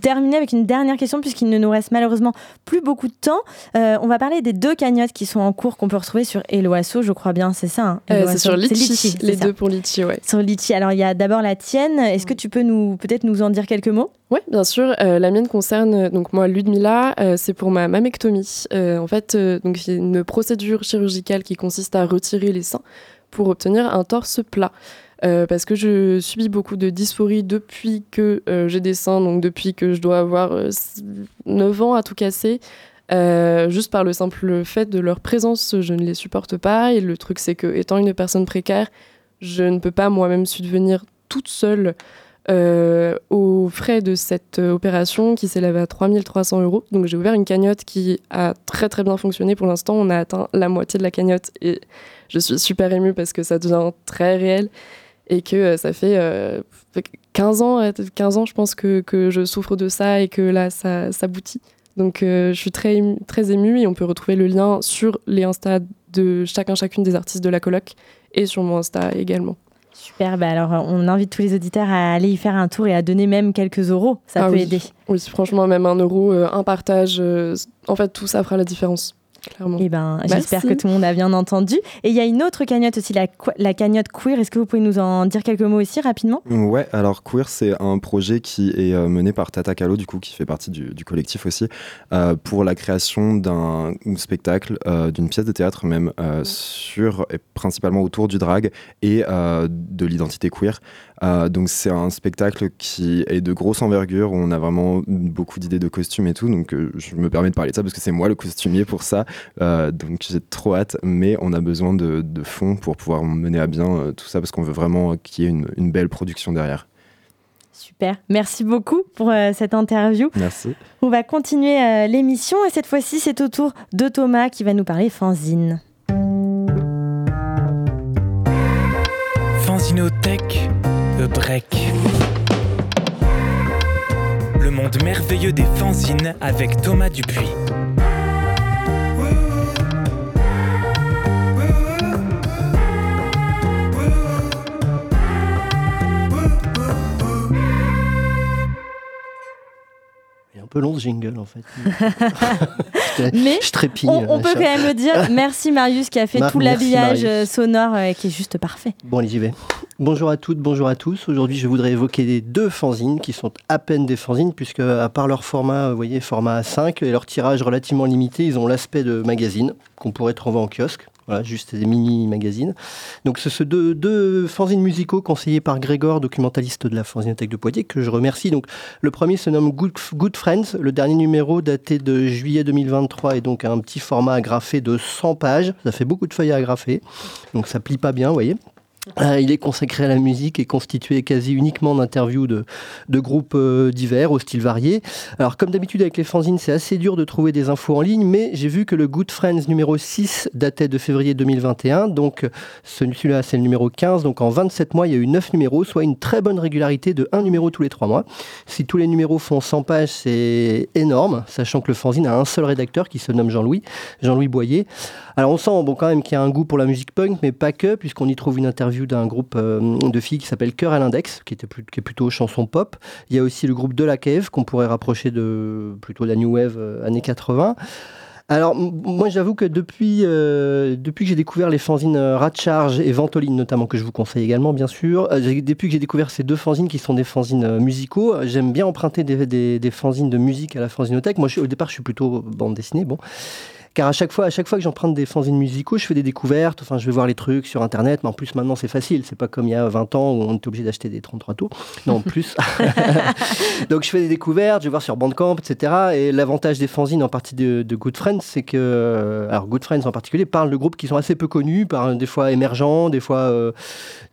terminer avec une dernière question puisqu'il ne nous reste malheureusement plus beaucoup de temps. Euh, on va parler des deux cagnottes qui sont en cours qu'on peut retrouver sur Eloasso, je crois bien, c'est ça hein, Euh, c'est sur Litchi, Litchi, les c'est ça. deux pour Litchi, ouais. Sur Litchi. Alors il y a d'abord la tienne. Est-ce que tu peux nous peut-être nous en dire quelques mots? Oui, bien sûr. Euh, la mienne concerne donc moi Ludmilla. euh, c'est pour ma mammectomie. Euh, en fait, euh, donc il y a une procédure chirurgicale qui consiste à retirer les seins pour obtenir un torse plat. Euh, parce que je subis beaucoup de dysphorie depuis que euh, j'ai des seins, donc depuis que je dois avoir euh, 9 ans à tout casser. Euh, juste par le simple fait de leur présence, je ne les supporte pas. Et le truc, c'est que, étant une personne précaire, je ne peux pas moi-même subvenir toute seule aux frais de cette opération qui s'élève à 3300 euros. Donc j'ai ouvert une cagnotte qui a très très bien fonctionné pour l'instant. On a atteint la moitié de la cagnotte et je suis super émue parce que ça devient très réel et que euh, ça fait euh, fait 15 ans, euh, 15 ans je pense que, que je souffre de ça et que là ça s'aboutit. Donc euh, je suis très émue, très émue et on peut retrouver le lien sur les Insta de chacun chacune des artistes de la coloc et sur mon Insta également. Super, bah alors on invite tous les auditeurs à aller y faire un tour et à donner même quelques euros, ça Ah peut oui. aider. Oui, franchement, même un euro, un partage, en fait, tout ça fera la différence, clairement. Eh ben, Merci. j'espère que tout le monde a bien entendu. Et il y a une autre cagnotte aussi, la, la cagnotte queer. Est-ce que vous pouvez nous en dire quelques mots aussi rapidement? Ouais, alors Queer, c'est un projet qui est euh, mené par Tata Kalo, du coup, qui fait partie du, du collectif aussi, euh, pour la création d'un spectacle, euh, d'une pièce de théâtre même, euh, sur, et principalement autour du drag et euh, de l'identité queer. Euh, donc c'est un spectacle qui est de grosse envergure, où on a vraiment beaucoup d'idées de costumes et tout, donc euh, je me permets de parler de ça parce que c'est moi le costumier pour ça, Euh, donc j'ai trop hâte, mais on a besoin de, de fonds pour pouvoir mener à bien euh, tout ça, parce qu'on veut vraiment qu'il y ait une, une belle production derrière. Super, merci beaucoup pour euh, cette interview. Merci. On va continuer euh, l'émission et cette fois-ci c'est au tour de Thomas qui va nous parler fanzine. Fanzinothèque, break. Le monde merveilleux des fanzines avec Thomas Dupuis. Peu long ce jingle en fait. (laughs) Mais je trépigne. On, peut quand même le dire. (laughs) Merci Marius qui a fait tout l'habillage euh, sonore et euh, qui est juste parfait. Bon, allez, j'y vais. Bonjour à toutes, bonjour à tous. Aujourd'hui, je voudrais évoquer les deux fanzines qui sont à peine des fanzines, puisque à part leur format, vous voyez, format A5 et leur tirage relativement limité, ils ont l'aspect de magazine qu'on pourrait trouver en kiosque. Voilà, juste des mini-magazines. Donc, ce sont deux, deux fanzines musicaux conseillés par Grégor, documentaliste de la Fanzinothèque de Poitiers, que je remercie. Donc, le premier se nomme Good, Good Friends. Le dernier numéro, daté de juillet 2023, est donc un petit format agrafé de 100 pages. Ça fait beaucoup de feuilles à agrafer. Donc, ça plie pas bien, vous voyez. Euh, il est consacré à la musique et constitué quasi uniquement d'interviews de, groupes euh, divers, au style varié. Alors, comme d'habitude avec les fanzines, c'est assez dur de trouver des infos en ligne, mais j'ai vu que le Good Friends numéro 6 datait de février 2021, donc celui-là c'est le numéro 15, donc en 27 mois il y a eu 9 numéros, soit une très bonne régularité de 1 numéro tous les 3 mois. Si tous les numéros font 100 pages, c'est énorme, sachant que le fanzine a un seul rédacteur qui se nomme Jean-Louis, Jean-Louis Boyer. Alors on sent bon, quand même qu'il y a un goût pour la musique punk, mais pas que, puisqu'on y trouve une interview d'un groupe euh, de filles qui s'appelle Cœur à l'index, qui, était qui est plutôt chanson pop. Il y a aussi le groupe De La Cave, qu'on pourrait rapprocher de plutôt la New Wave euh, années 80. Alors, moi, j'avoue que depuis, euh, depuis que j'ai découvert les fanzines Ratcharge et Ventoline, notamment, que je vous conseille également, bien sûr, depuis que j'ai découvert ces deux fanzines qui sont des fanzines musicaux, j'aime bien emprunter des, des, des, fanzines de musique à la fanzinothèque. Moi, au départ, je suis plutôt bande dessinée, bon. Car à chaque fois, à chaque fois que j'emprunte des fanzines musicaux, je fais des découvertes, enfin, je vais voir les trucs sur Internet, mais en plus, maintenant, c'est facile. C'est pas comme il y a 20 ans où on était obligé d'acheter des 33 tours. Non, en plus. (laughs) (laughs) Donc, je fais des découvertes, je vais voir sur Bandcamp, etc. Et l'avantage des fanzines, en partie de, Good Friends, c'est que, euh, alors, Good Friends en particulier, parlent de groupes qui sont assez peu connus, par, des fois émergents, des fois euh,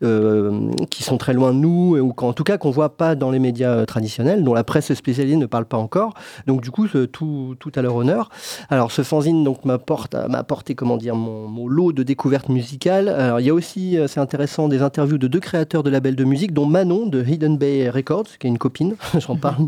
euh, qui sont très loin de nous, ou en tout cas qu'on voit pas dans les médias traditionnels, dont la presse spécialisée ne parle pas encore. Donc, du coup, tout, tout à leur honneur. Alors, ce fanzine, donc m'apporte m'a apporté comment dire mon, lot de découvertes musicales. Alors il y a aussi euh, c'est intéressant des interviews de deux créateurs de labels de musique dont Manon de Hidden Bay Records qui est une copine, (laughs) j'en parle.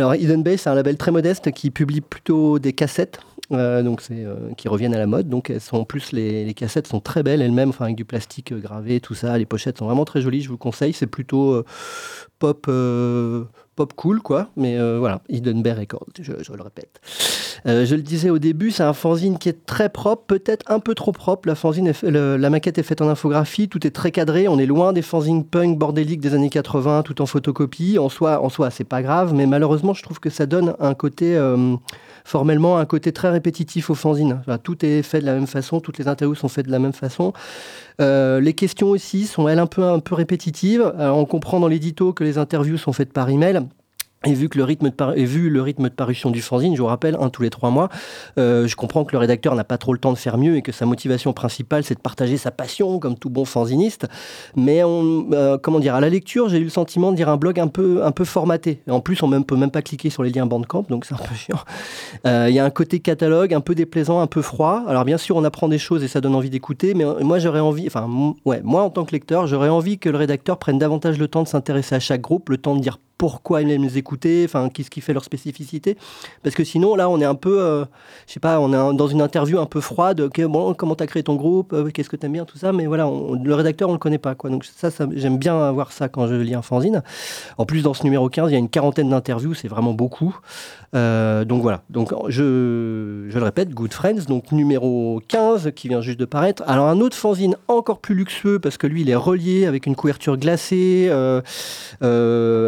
Alors Hidden Bay c'est un label très modeste qui publie plutôt des cassettes euh, donc c'est euh, qui reviennent à la mode. Donc elles sont en plus les, les cassettes sont très belles elles-mêmes, enfin avec du plastique gravé, tout ça. Les pochettes sont vraiment très jolies. Je vous conseille. C'est plutôt pop pop cool, quoi. Mais euh, voilà, Hidden Bay Records, je, le répète. Euh, je le disais au début, c'est un fanzine qui est très propre, peut-être un peu trop propre. La, fanzine la maquette est faite en infographie, tout est très cadré. On est loin des fanzines punk bordéliques des années 80, tout en photocopie. En soi, en soi c'est pas grave, mais malheureusement, je trouve que ça donne un côté, euh, formellement, un côté très répétitif au fanzine. tout est fait de la même façon, toutes les interviews sont faites de la même façon. les questions aussi sont, elles, un peu, un peu répétitives. on comprend dans l'édito que les interviews sont faites par email. Et vu, que le rythme de vu le rythme de parution du fanzine, je vous rappelle, un tous les trois mois, euh, je comprends que le rédacteur n'a pas trop le temps de faire mieux et que sa motivation principale, c'est de partager sa passion, comme tout bon fanziniste. Mais euh, comment dire, à la lecture, j'ai eu le sentiment de dire un blog un peu, un peu formaté. En plus, on ne peut même pas cliquer sur les liens Bandcamp, donc c'est un peu chiant. Euh, il y a un côté catalogue un peu déplaisant, un peu froid. Alors bien sûr, on apprend des choses et ça donne envie d'écouter, mais moi j'aurais envie, enfin, ouais, moi en tant que lecteur, j'aurais envie que le rédacteur prenne davantage le temps de s'intéresser à chaque groupe, le temps de dire pourquoi ils aiment les écouter, enfin, qu'est-ce qui fait leur spécificité. Parce que sinon, là, on est un peu, euh, je sais pas, on est dans une interview un peu froide. Ok, bon, comment t'as créé ton groupe euh, Qu'est-ce que t'aimes bien Tout ça. Mais voilà, le rédacteur, on le connaît pas, quoi. Donc ça, ça j'aime bien avoir ça quand je lis un fanzine. En plus, dans ce numéro 15, il y a une quarantaine d'interviews, c'est vraiment beaucoup. Euh, donc voilà, donc je, je, le répète, Good Friends, donc numéro 15 qui vient juste de paraître. Alors un autre fanzine encore plus luxueux parce que lui il est relié avec une couverture glacée, euh,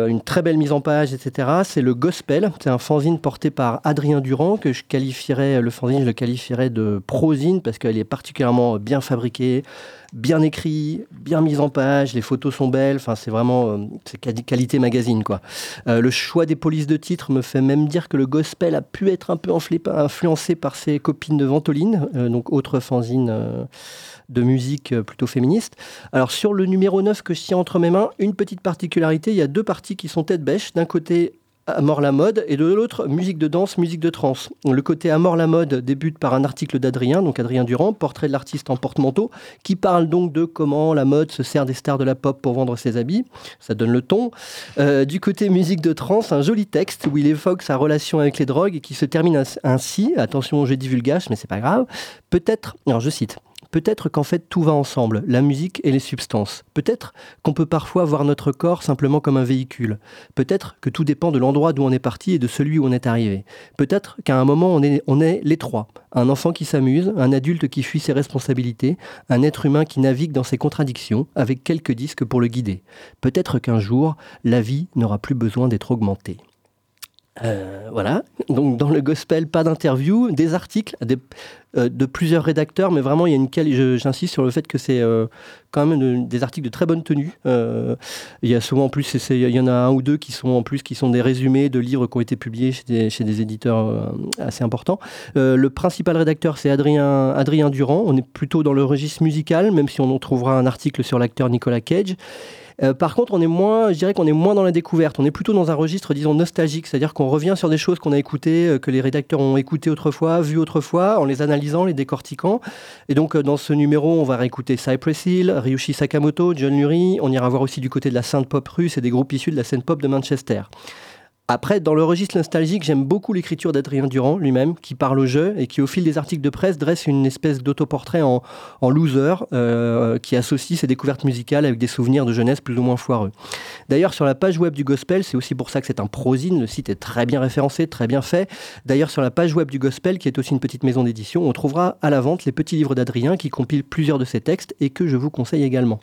une très belle mise en page, etc. C'est le Gospel, c'est un fanzine porté par Adrien Durand que je qualifierais, le fanzine je le qualifierais de prosine parce qu'elle est particulièrement bien fabriquée bien écrit, bien mis en page, les photos sont belles, enfin c'est vraiment euh, qualité magazine quoi. Euh, le choix des polices de titres me fait même dire que le gospel a pu être un peu influencé par ses copines de Ventoline, euh, donc autre fanzine de musique plutôt féministe. Alors sur le numéro 9 que je tiens entre mes mains, une petite particularité, il y a deux parties qui sont tête bêche. D'un côté, Amor la mode, et de l'autre, musique de danse, musique de trance. Le côté Amor la mode débute par un article d'Adrien, donc Adrien Durand, portrait de l'artiste en porte-manteau, qui parle donc de comment la mode se sert des stars de la pop pour vendre ses habits. Ça donne le ton. Euh, du côté musique de trance, un joli texte où il évoque sa relation avec les drogues et qui se termine ainsi. Attention, j'ai divulgage, mais c'est pas grave. Peut-être, alors je cite. Peut-être qu'en fait tout va ensemble, la musique et les substances. Peut-être qu'on peut parfois voir notre corps simplement comme un véhicule. Peut-être que tout dépend de l'endroit d'où on est parti et de celui où on est arrivé. Peut-être qu'à un moment on est, on les trois. Un enfant qui s'amuse, un adulte qui fuit ses responsabilités, un être humain qui navigue dans ses contradictions avec quelques disques pour le guider. Peut-être qu'un jour, la vie n'aura plus besoin d'être augmentée. Euh, voilà, donc dans le gospel, pas d'interview, des articles euh, de plusieurs rédacteurs, mais vraiment, il y a une j'insiste sur le fait que c'est euh, quand même des articles de très bonne tenue. il y a souvent en plus, il y en a un ou deux qui sont en plus qui sont des résumés de livres qui ont été publiés chez des, chez des éditeurs assez importants. le principal rédacteur, c'est Adrien, Adrien Durand. On est plutôt dans le registre musical, même si on en trouvera un article sur l'acteur Nicolas Cage. Euh, par contre, on est moins, je dirais qu'on est moins dans la découverte. On est plutôt dans un registre, disons, nostalgique, c'est-à-dire qu'on revient sur des choses qu'on a écoutées, euh, que les rédacteurs ont écoutées autrefois, vues autrefois, en les analysant, les décortiquant. Et donc, euh, dans ce numéro, on va réécouter Cypress Hill, Ryushi Sakamoto, John Lurie. On ira voir aussi du côté de la synth pop russe et des groupes issus de la scène pop de Manchester. Après, dans le registre nostalgique, j'aime beaucoup l'écriture d'Adrien Durand lui-même, qui parle au jeu et qui, au fil des articles de presse, dresse une espèce d'autoportrait en, loser, euh, qui associe ses découvertes musicales avec des souvenirs de jeunesse plus ou moins foireux. D'ailleurs, sur la page web du Gospel, c'est aussi pour ça que c'est un prosine, le site est très bien référencé, très bien fait. D'ailleurs, sur la page web du Gospel, qui est aussi une petite maison d'édition, on trouvera à la vente les petits livres d'Adrien qui compilent plusieurs de ses textes et que je vous conseille également.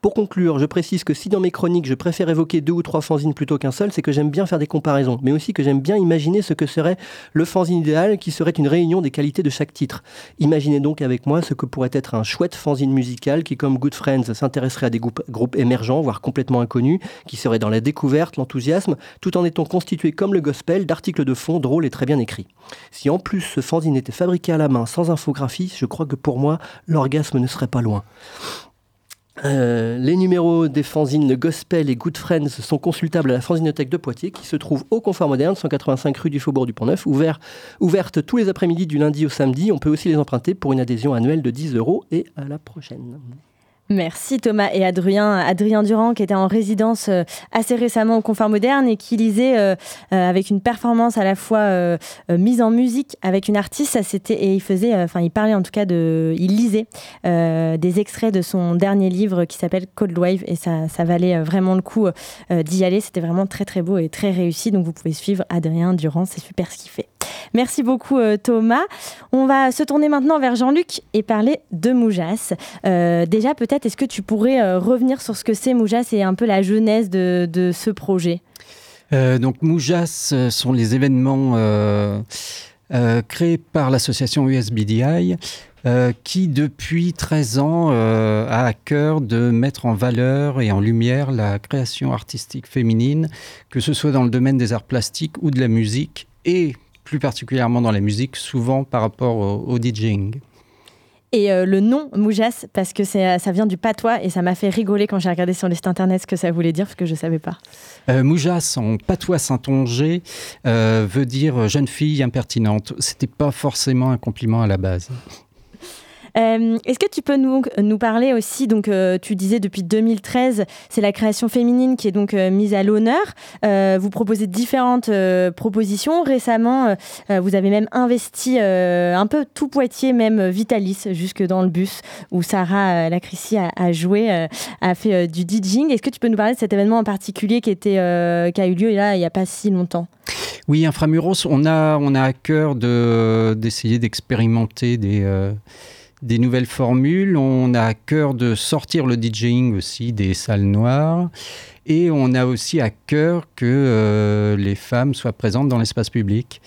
Pour conclure, je précise que si dans mes chroniques, je préfère évoquer deux ou trois fanzines plutôt qu'un seul, c'est que j'aime bien faire des comparaisons mais aussi que j'aime bien imaginer ce que serait le fanzine idéal, qui serait une réunion des qualités de chaque titre. Imaginez donc avec moi ce que pourrait être un chouette fanzine musical qui, comme Good Friends, s'intéresserait à des groupes, groupes émergents, voire complètement inconnus, qui serait dans la découverte, l'enthousiasme, tout en étant constitué comme le gospel d'articles de fond drôles et très bien écrits. Si en plus ce fanzine était fabriqué à la main, sans infographie, je crois que pour moi, l'orgasme ne serait pas loin. Euh, les numéros des fanzines Gospel et Good Friends sont consultables à la fanzinothèque de Poitiers qui se trouve au Confort Moderne, 185 rue du Faubourg du Pont-Neuf, ouvert, ouverte tous les après-midi du lundi au samedi. On peut aussi les emprunter pour une adhésion annuelle de 10 euros et à la prochaine. Merci Thomas et Adrien. Adrien Durand qui était en résidence euh, assez récemment au Confort Moderne et qui lisait euh, euh, avec une performance à la fois mise en musique avec une artiste. Ça c'était et il faisait, enfin il parlait en tout cas de, il lisait des extraits de son dernier livre qui s'appelle Cold Wave et ça, ça valait vraiment le coup d'y aller. C'était vraiment très très beau et très réussi. Donc vous pouvez suivre Adrien Durand, c'est super ce qu'il fait. Merci beaucoup Thomas. On va se tourner maintenant vers Jean-Luc et parler de Moujas. déjà peut-être est-ce que tu pourrais euh, revenir sur ce que c'est Moujas et un peu la genèse de, ce projet? Euh, Donc Moujas euh, sont les événements créés par l'association USBDI qui, depuis 13 ans, a à cœur de mettre en valeur et en lumière la création artistique féminine, que ce soit dans le domaine des arts plastiques ou de la musique, et plus particulièrement dans la musique, souvent par rapport au, au DJing. Et euh, le nom Moujas, parce que ça vient du patois et ça m'a fait rigoler quand j'ai regardé sur le site internet ce que ça voulait dire, parce que je ne savais pas. Euh, Moujas, en patois saint-onger, euh, veut dire jeune fille impertinente. C'était pas forcément un compliment à la base. Euh, est-ce que tu peux nous, parler aussi, donc euh, tu disais depuis 2013, c'est la création féminine qui est donc euh, mise à l'honneur. vous proposez différentes propositions. Récemment, vous avez même investi un peu tout Poitiers, même Vitalis, jusque dans le bus où Sarah Lacrissy a, joué, a fait du DJing. Est-ce que tu peux nous parler de cet événement en particulier qui a eu lieu là, il n'y a pas si longtemps? Oui, Inframuros, on a, on a à cœur d'essayer d'expérimenter des, des nouvelles formules. On a à cœur de sortir le DJing aussi des salles noires. Et on a aussi à cœur que euh, les femmes soient présentes dans l'espace public.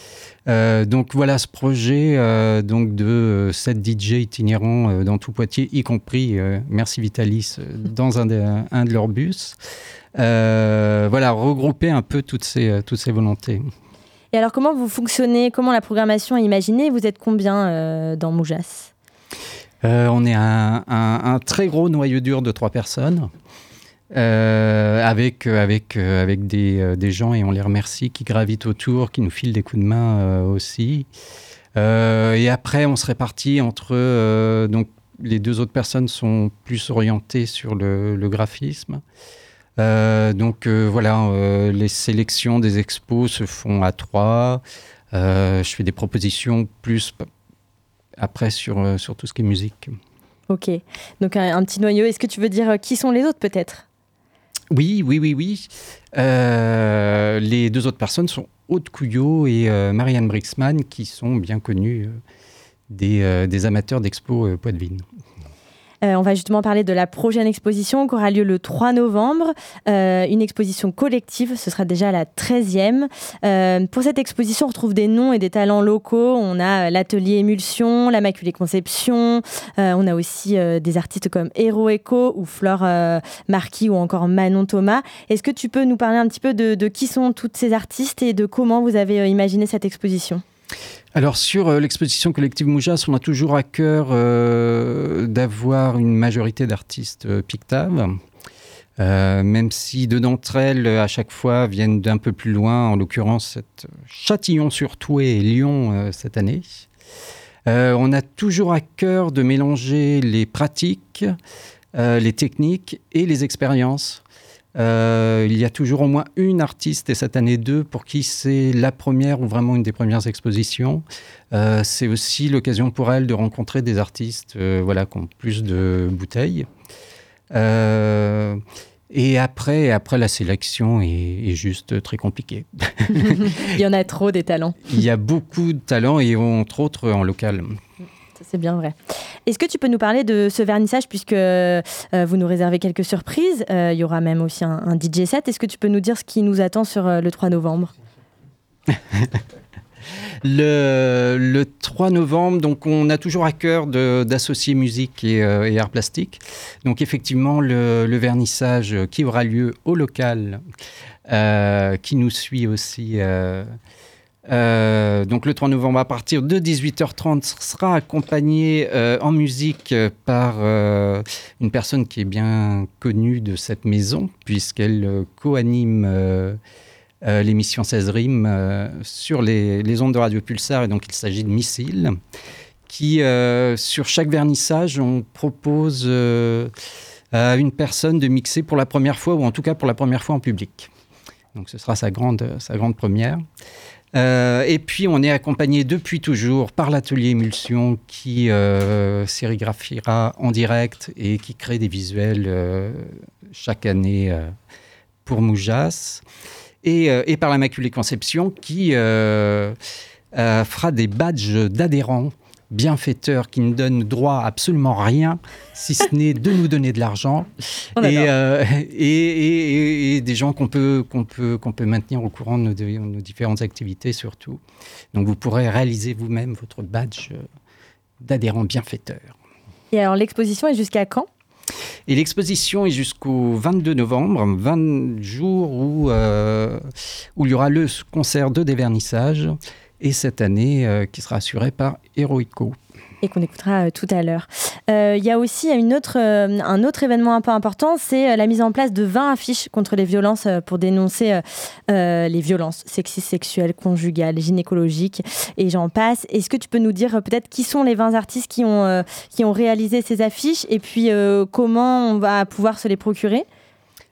Euh, donc voilà ce projet euh, donc de 7 DJ itinérants dans tout Poitiers, y compris, merci Vitalis, dans un de, un de leurs bus. voilà, regrouper un peu toutes ces, toutes ces volontés. Et alors comment vous fonctionnez? Comment la programmation est imaginée? Vous êtes combien dans Moujas? Euh, on est un, un, très gros noyau dur de trois personnes. avec, avec, avec des, des, gens, et on les remercie, qui gravitent autour, qui nous filent des coups de main aussi. et après, on se répartit entre... donc, les deux autres personnes sont plus orientées sur le, graphisme. Euh, donc euh, voilà, euh, les sélections des expos se font à trois. je fais des propositions plus après sur, sur tout ce qui est musique. Ok, donc un, petit noyau. Est-ce que tu veux dire qui sont les autres peut-être? Oui, oui, oui, oui. les deux autres personnes sont Aude Couillot et Marianne Brixman, qui sont bien connus des, des amateurs d'expo Poitvine. Euh, on va justement parler de la prochaine exposition qui aura lieu le 3 novembre. Euh, une exposition collective, ce sera déjà la 13e. Euh, pour cette exposition, on retrouve des noms et des talents locaux. On a l'atelier Émulsion, la Maculée Conception. on a aussi des artistes comme Hero Echo ou Flore Marquis ou encore Manon Thomas. Est-ce que tu peux nous parler un petit peu de qui sont toutes ces artistes et de comment vous avez imaginé cette exposition? Alors sur euh, l'exposition collective Moujas, on a toujours à cœur euh, d'avoir une majorité d'artistes euh, pictaves. même si deux d'entre elles, à chaque fois, viennent d'un peu plus loin, en l'occurrence Châtillon-sur-Toué et Lyon cette année. on a toujours à cœur de mélanger les pratiques, les techniques et les expériences. Euh, il y a toujours au moins une artiste, et cette année deux, pour qui c'est la première ou vraiment une des premières expositions. Euh, c'est aussi l'occasion pour elle de rencontrer des artistes euh, voilà, qui ont plus de bouteilles. et après, après, la sélection est, est juste très compliquée. (laughs) il y en a trop des talents. Il y a beaucoup de talents, et entre autres en local c'est bien vrai. Est-ce que tu peux nous parler de ce vernissage puisque euh, vous nous réservez quelques surprises euh, Il y aura même aussi un, DJ set. Est-ce que tu peux nous dire ce qui nous attend sur euh, le 3 novembre? (laughs) Le, 3 novembre, donc on a toujours à cœur d'associer musique et, art plastique. Donc effectivement, le, vernissage qui aura lieu au local, qui nous suit aussi euh, donc le 3 novembre à partir de 18h30 sera accompagné euh, en musique par euh, une personne qui est bien connue de cette maison puisqu'elle co-anime l'émission 16 rimes sur les, les, ondes de Radio Pulsar et donc il s'agit de Missile qui sur chaque vernissage on propose à une personne de mixer pour la première fois ou en tout cas pour la première fois en public. Donc ce sera sa grande, sa grande première. Euh, et puis, on est accompagné depuis toujours par l'atelier Émulsion qui euh, sérigraphiera en direct et qui crée des visuels euh, chaque année pour Moujas. Et, et, par la Maculée Conception qui fera des badges d'adhérents bienfaiteurs qui ne donnent droit à absolument rien, si ce n'est de nous donner de l'argent euh, et, et, des gens qu'on peut, qu'on peut, qu'on peut maintenir au courant de nos, différentes activités surtout. Donc vous pourrez réaliser vous-même votre badge euh, d'adhérent bienfaiteur. Et alors l'exposition est jusqu'à quand? Et l'exposition est jusqu'au 22 novembre, 20 jours où, euh, où il y aura le concert de dévernissage et cette année euh, qui sera assurée par Heroico et qu'on écoutera euh, tout à l'heure. Euh, il y a aussi un autre événement un peu important, c'est la mise en place de 20 affiches contre les violences pour dénoncer les violences sexistes, sexuelles, conjugales, gynécologiques et j'en passe. Est-ce que tu peux nous dire peut-être qui sont les 20 artistes qui ont, qui ont réalisé ces affiches et puis comment on va pouvoir se les procurer?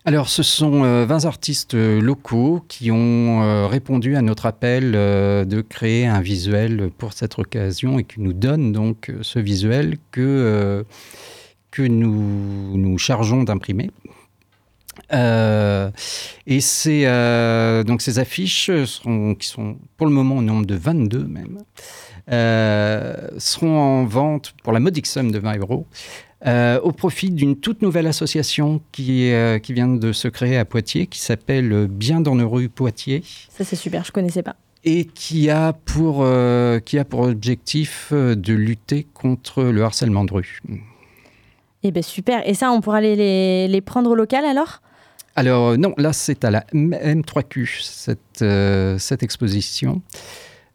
Alors, ce sont 20 euh, artistes euh, locaux qui ont euh, répondu à notre appel de créer un visuel pour cette occasion et qui nous donnent donc ce visuel que, nous nous chargeons d'imprimer. et ces, donc ces affiches, qui sont pour le moment au nombre de 22 même, seront en vente pour la modique somme de 20 euros euh, au profit d'une toute nouvelle association qui, euh, qui vient de se créer à Poitiers, qui s'appelle Bien dans nos rues Poitiers. Ça c'est super, je ne connaissais pas. Et qui a, pour, euh, qui a pour objectif de lutter contre le harcèlement de rue. Eh bien super, et ça on pourra les, les, les prendre au local alors? Alors non, là c'est à la M3Q, cette, cette exposition.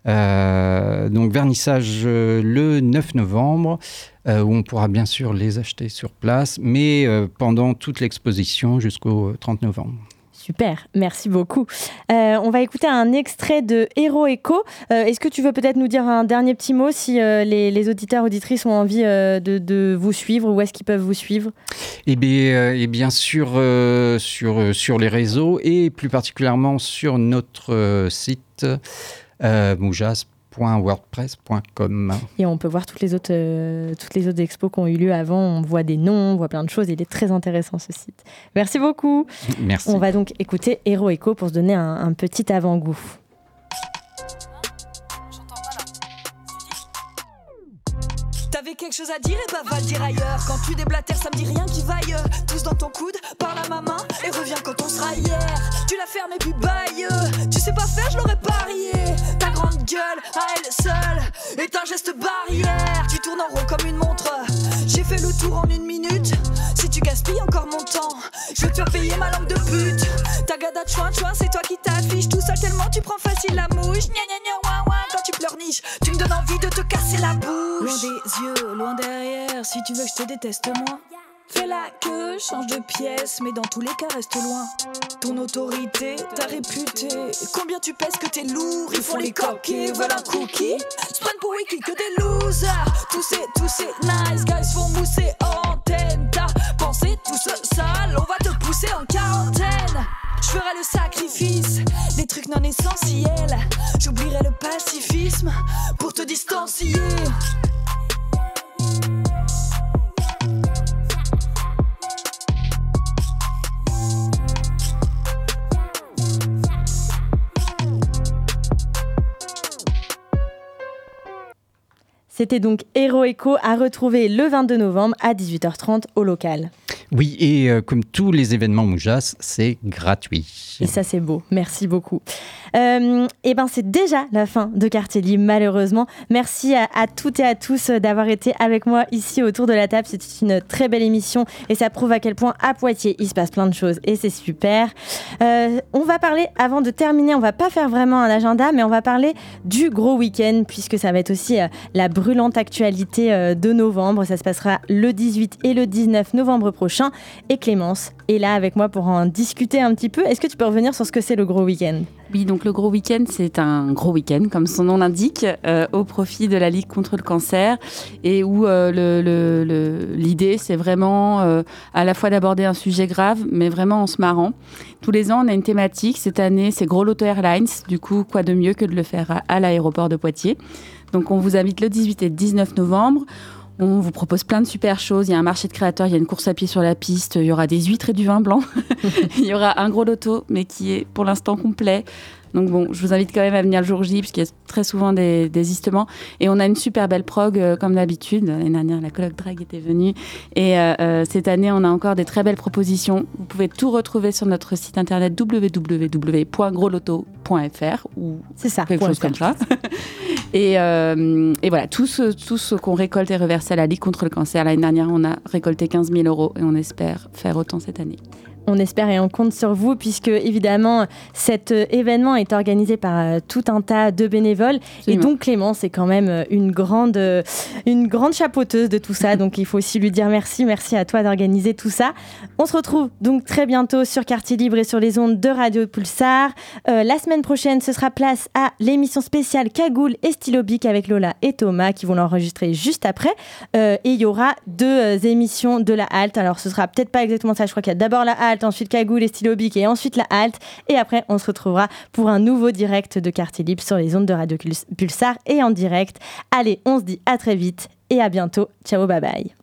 Donc vernissage le 9 novembre, où on pourra bien sûr les acheter sur place, mais pendant toute l'exposition jusqu'au 30 novembre. Super, merci beaucoup. Euh, on va écouter un extrait de Hero Echo. Euh, est-ce que tu veux peut-être nous dire un dernier petit mot si euh, les, auditeurs, auditrices ont envie de, vous suivre Où est-ce qu'ils peuvent vous suivre? Eh bien, et bien sûr, sur, sur les réseaux et plus particulièrement sur notre site Moujas wordpress.com. Et on peut voir toutes les, autres, euh, toutes les autres expos qui ont eu lieu avant. On voit des noms, on voit plein de choses. Il est très intéressant ce site. Merci beaucoup. Merci. On va donc écouter Hero Echo pour se donner un, un petit avant-goût. Quelque chose à dire et bah va le dire ailleurs. Quand tu déblatères ça me dit rien qui vaille Tous dans ton coude, parle à ma main Et reviens quand on sera hier. Tu la fermes et puis baille Tu sais pas faire, je l'aurais parié. Ta grande gueule à elle seule Est un geste barrière. Tu tournes en rond comme une montre. J'ai fait le tour en une minute. Si tu gaspilles encore mon temps Je vais te faire payer ma langue de pute. Ta gada chouin chouin c'est toi qui t'affiches. Tout seul tellement tu prends facile la mouche. Gna gna gna ouin ouin. Quand tu pleurniches Tu me donnes envie de te casser la bouche. Des yeux, loin derrière Si tu veux que je te déteste moi Fais la queue, change de pièce, mais dans tous les cas reste loin. Ton autorité, ta réputé. Combien tu pèses que t'es lourd Ils font les coquets, veulent un cookie. Sprint pour wiki que des losers. Tous ces, tous ces nice guys font mousser antenne. T'as pensé tout ce sale, on va te pousser en quarantaine. Je ferai le sacrifice des trucs non essentiels. J'oublierai le pacifisme pour te distancier. C'était donc Hero Echo à retrouver le 22 novembre à 18h30 au local. Oui, et euh, comme tous les événements Moujas, c'est gratuit. Et ça, c'est beau. Merci beaucoup. Euh, et ben, c'est déjà la fin de Quartier malheureusement. Merci à, toutes et à tous d'avoir été avec moi ici autour de la table. C'était une très belle émission et ça prouve à quel point à Poitiers, il se passe plein de choses et c'est super. Euh, on va parler, avant de terminer, on va pas faire vraiment un agenda, mais on va parler du gros week-end puisque ça va être aussi la brûlante actualité de novembre. Ça se passera le 18 et le 19 novembre prochain. Et Clémence est là avec moi pour en discuter un petit peu. Est-ce que tu peux revenir sur ce que c'est le gros week-end? Oui, donc le gros week-end, c'est un gros week-end, comme son nom l'indique, euh, au profit de la Ligue contre le cancer, et où euh, l'idée, c'est vraiment euh, à la fois d'aborder un sujet grave, mais vraiment en se marrant. Tous les ans, on a une thématique. Cette année, c'est Gros Loto Airlines. Du coup, quoi de mieux que de le faire à, l'aéroport de Poitiers? Donc on vous invite le 18 et 19 novembre. On vous propose plein de super choses. Il y a un marché de créateurs, il y a une course à pied sur la piste, il y aura des huîtres et du vin blanc. (laughs) il y aura un gros loto, mais qui est pour l'instant complet. Donc bon, je vous invite quand même à venir le jour J, puisqu'il y a très souvent des désistements. Et on a une super belle prog, euh, comme d'habitude. L'année dernière, la colloque drag était venue. Et euh, euh, cette année, on a encore des très belles propositions. Vous pouvez tout retrouver sur notre site internet www.grosloto.fr ou ça, quelque chose comme ça. (laughs) et, et, voilà, tout ce, tout ce qu'on récolte est reversé à la Ligue contre le cancer. L'année dernière, on a récolté 15 000 euros et on espère faire autant cette année. On espère et on compte sur vous puisque évidemment cet euh, événement est organisé par euh, tout un tas de bénévoles. Et donc Clémence est quand même euh, une grande, une grande chapeauteuse de tout ça. Donc il faut aussi lui dire merci, merci à toi d'organiser tout ça. On se retrouve donc très bientôt sur Quartier Libre et sur les ondes de Radio Pulsar. la semaine prochaine ce sera place à l'émission spéciale Cagoule et Stylobic avec Lola et Thomas qui vont l'enregistrer juste après. Et il y aura deux émissions de la halte. Alors ce sera peut-être pas exactement ça. Je crois qu'il y a d'abord la halte ensuite Cagoule et Stylobic et ensuite la halte. Et après, on se retrouvera pour un nouveau direct de Quartier Libre sur les ondes de Radio Pulsar et en direct. Allez, on se dit à très vite et à bientôt. Ciao, bye bye.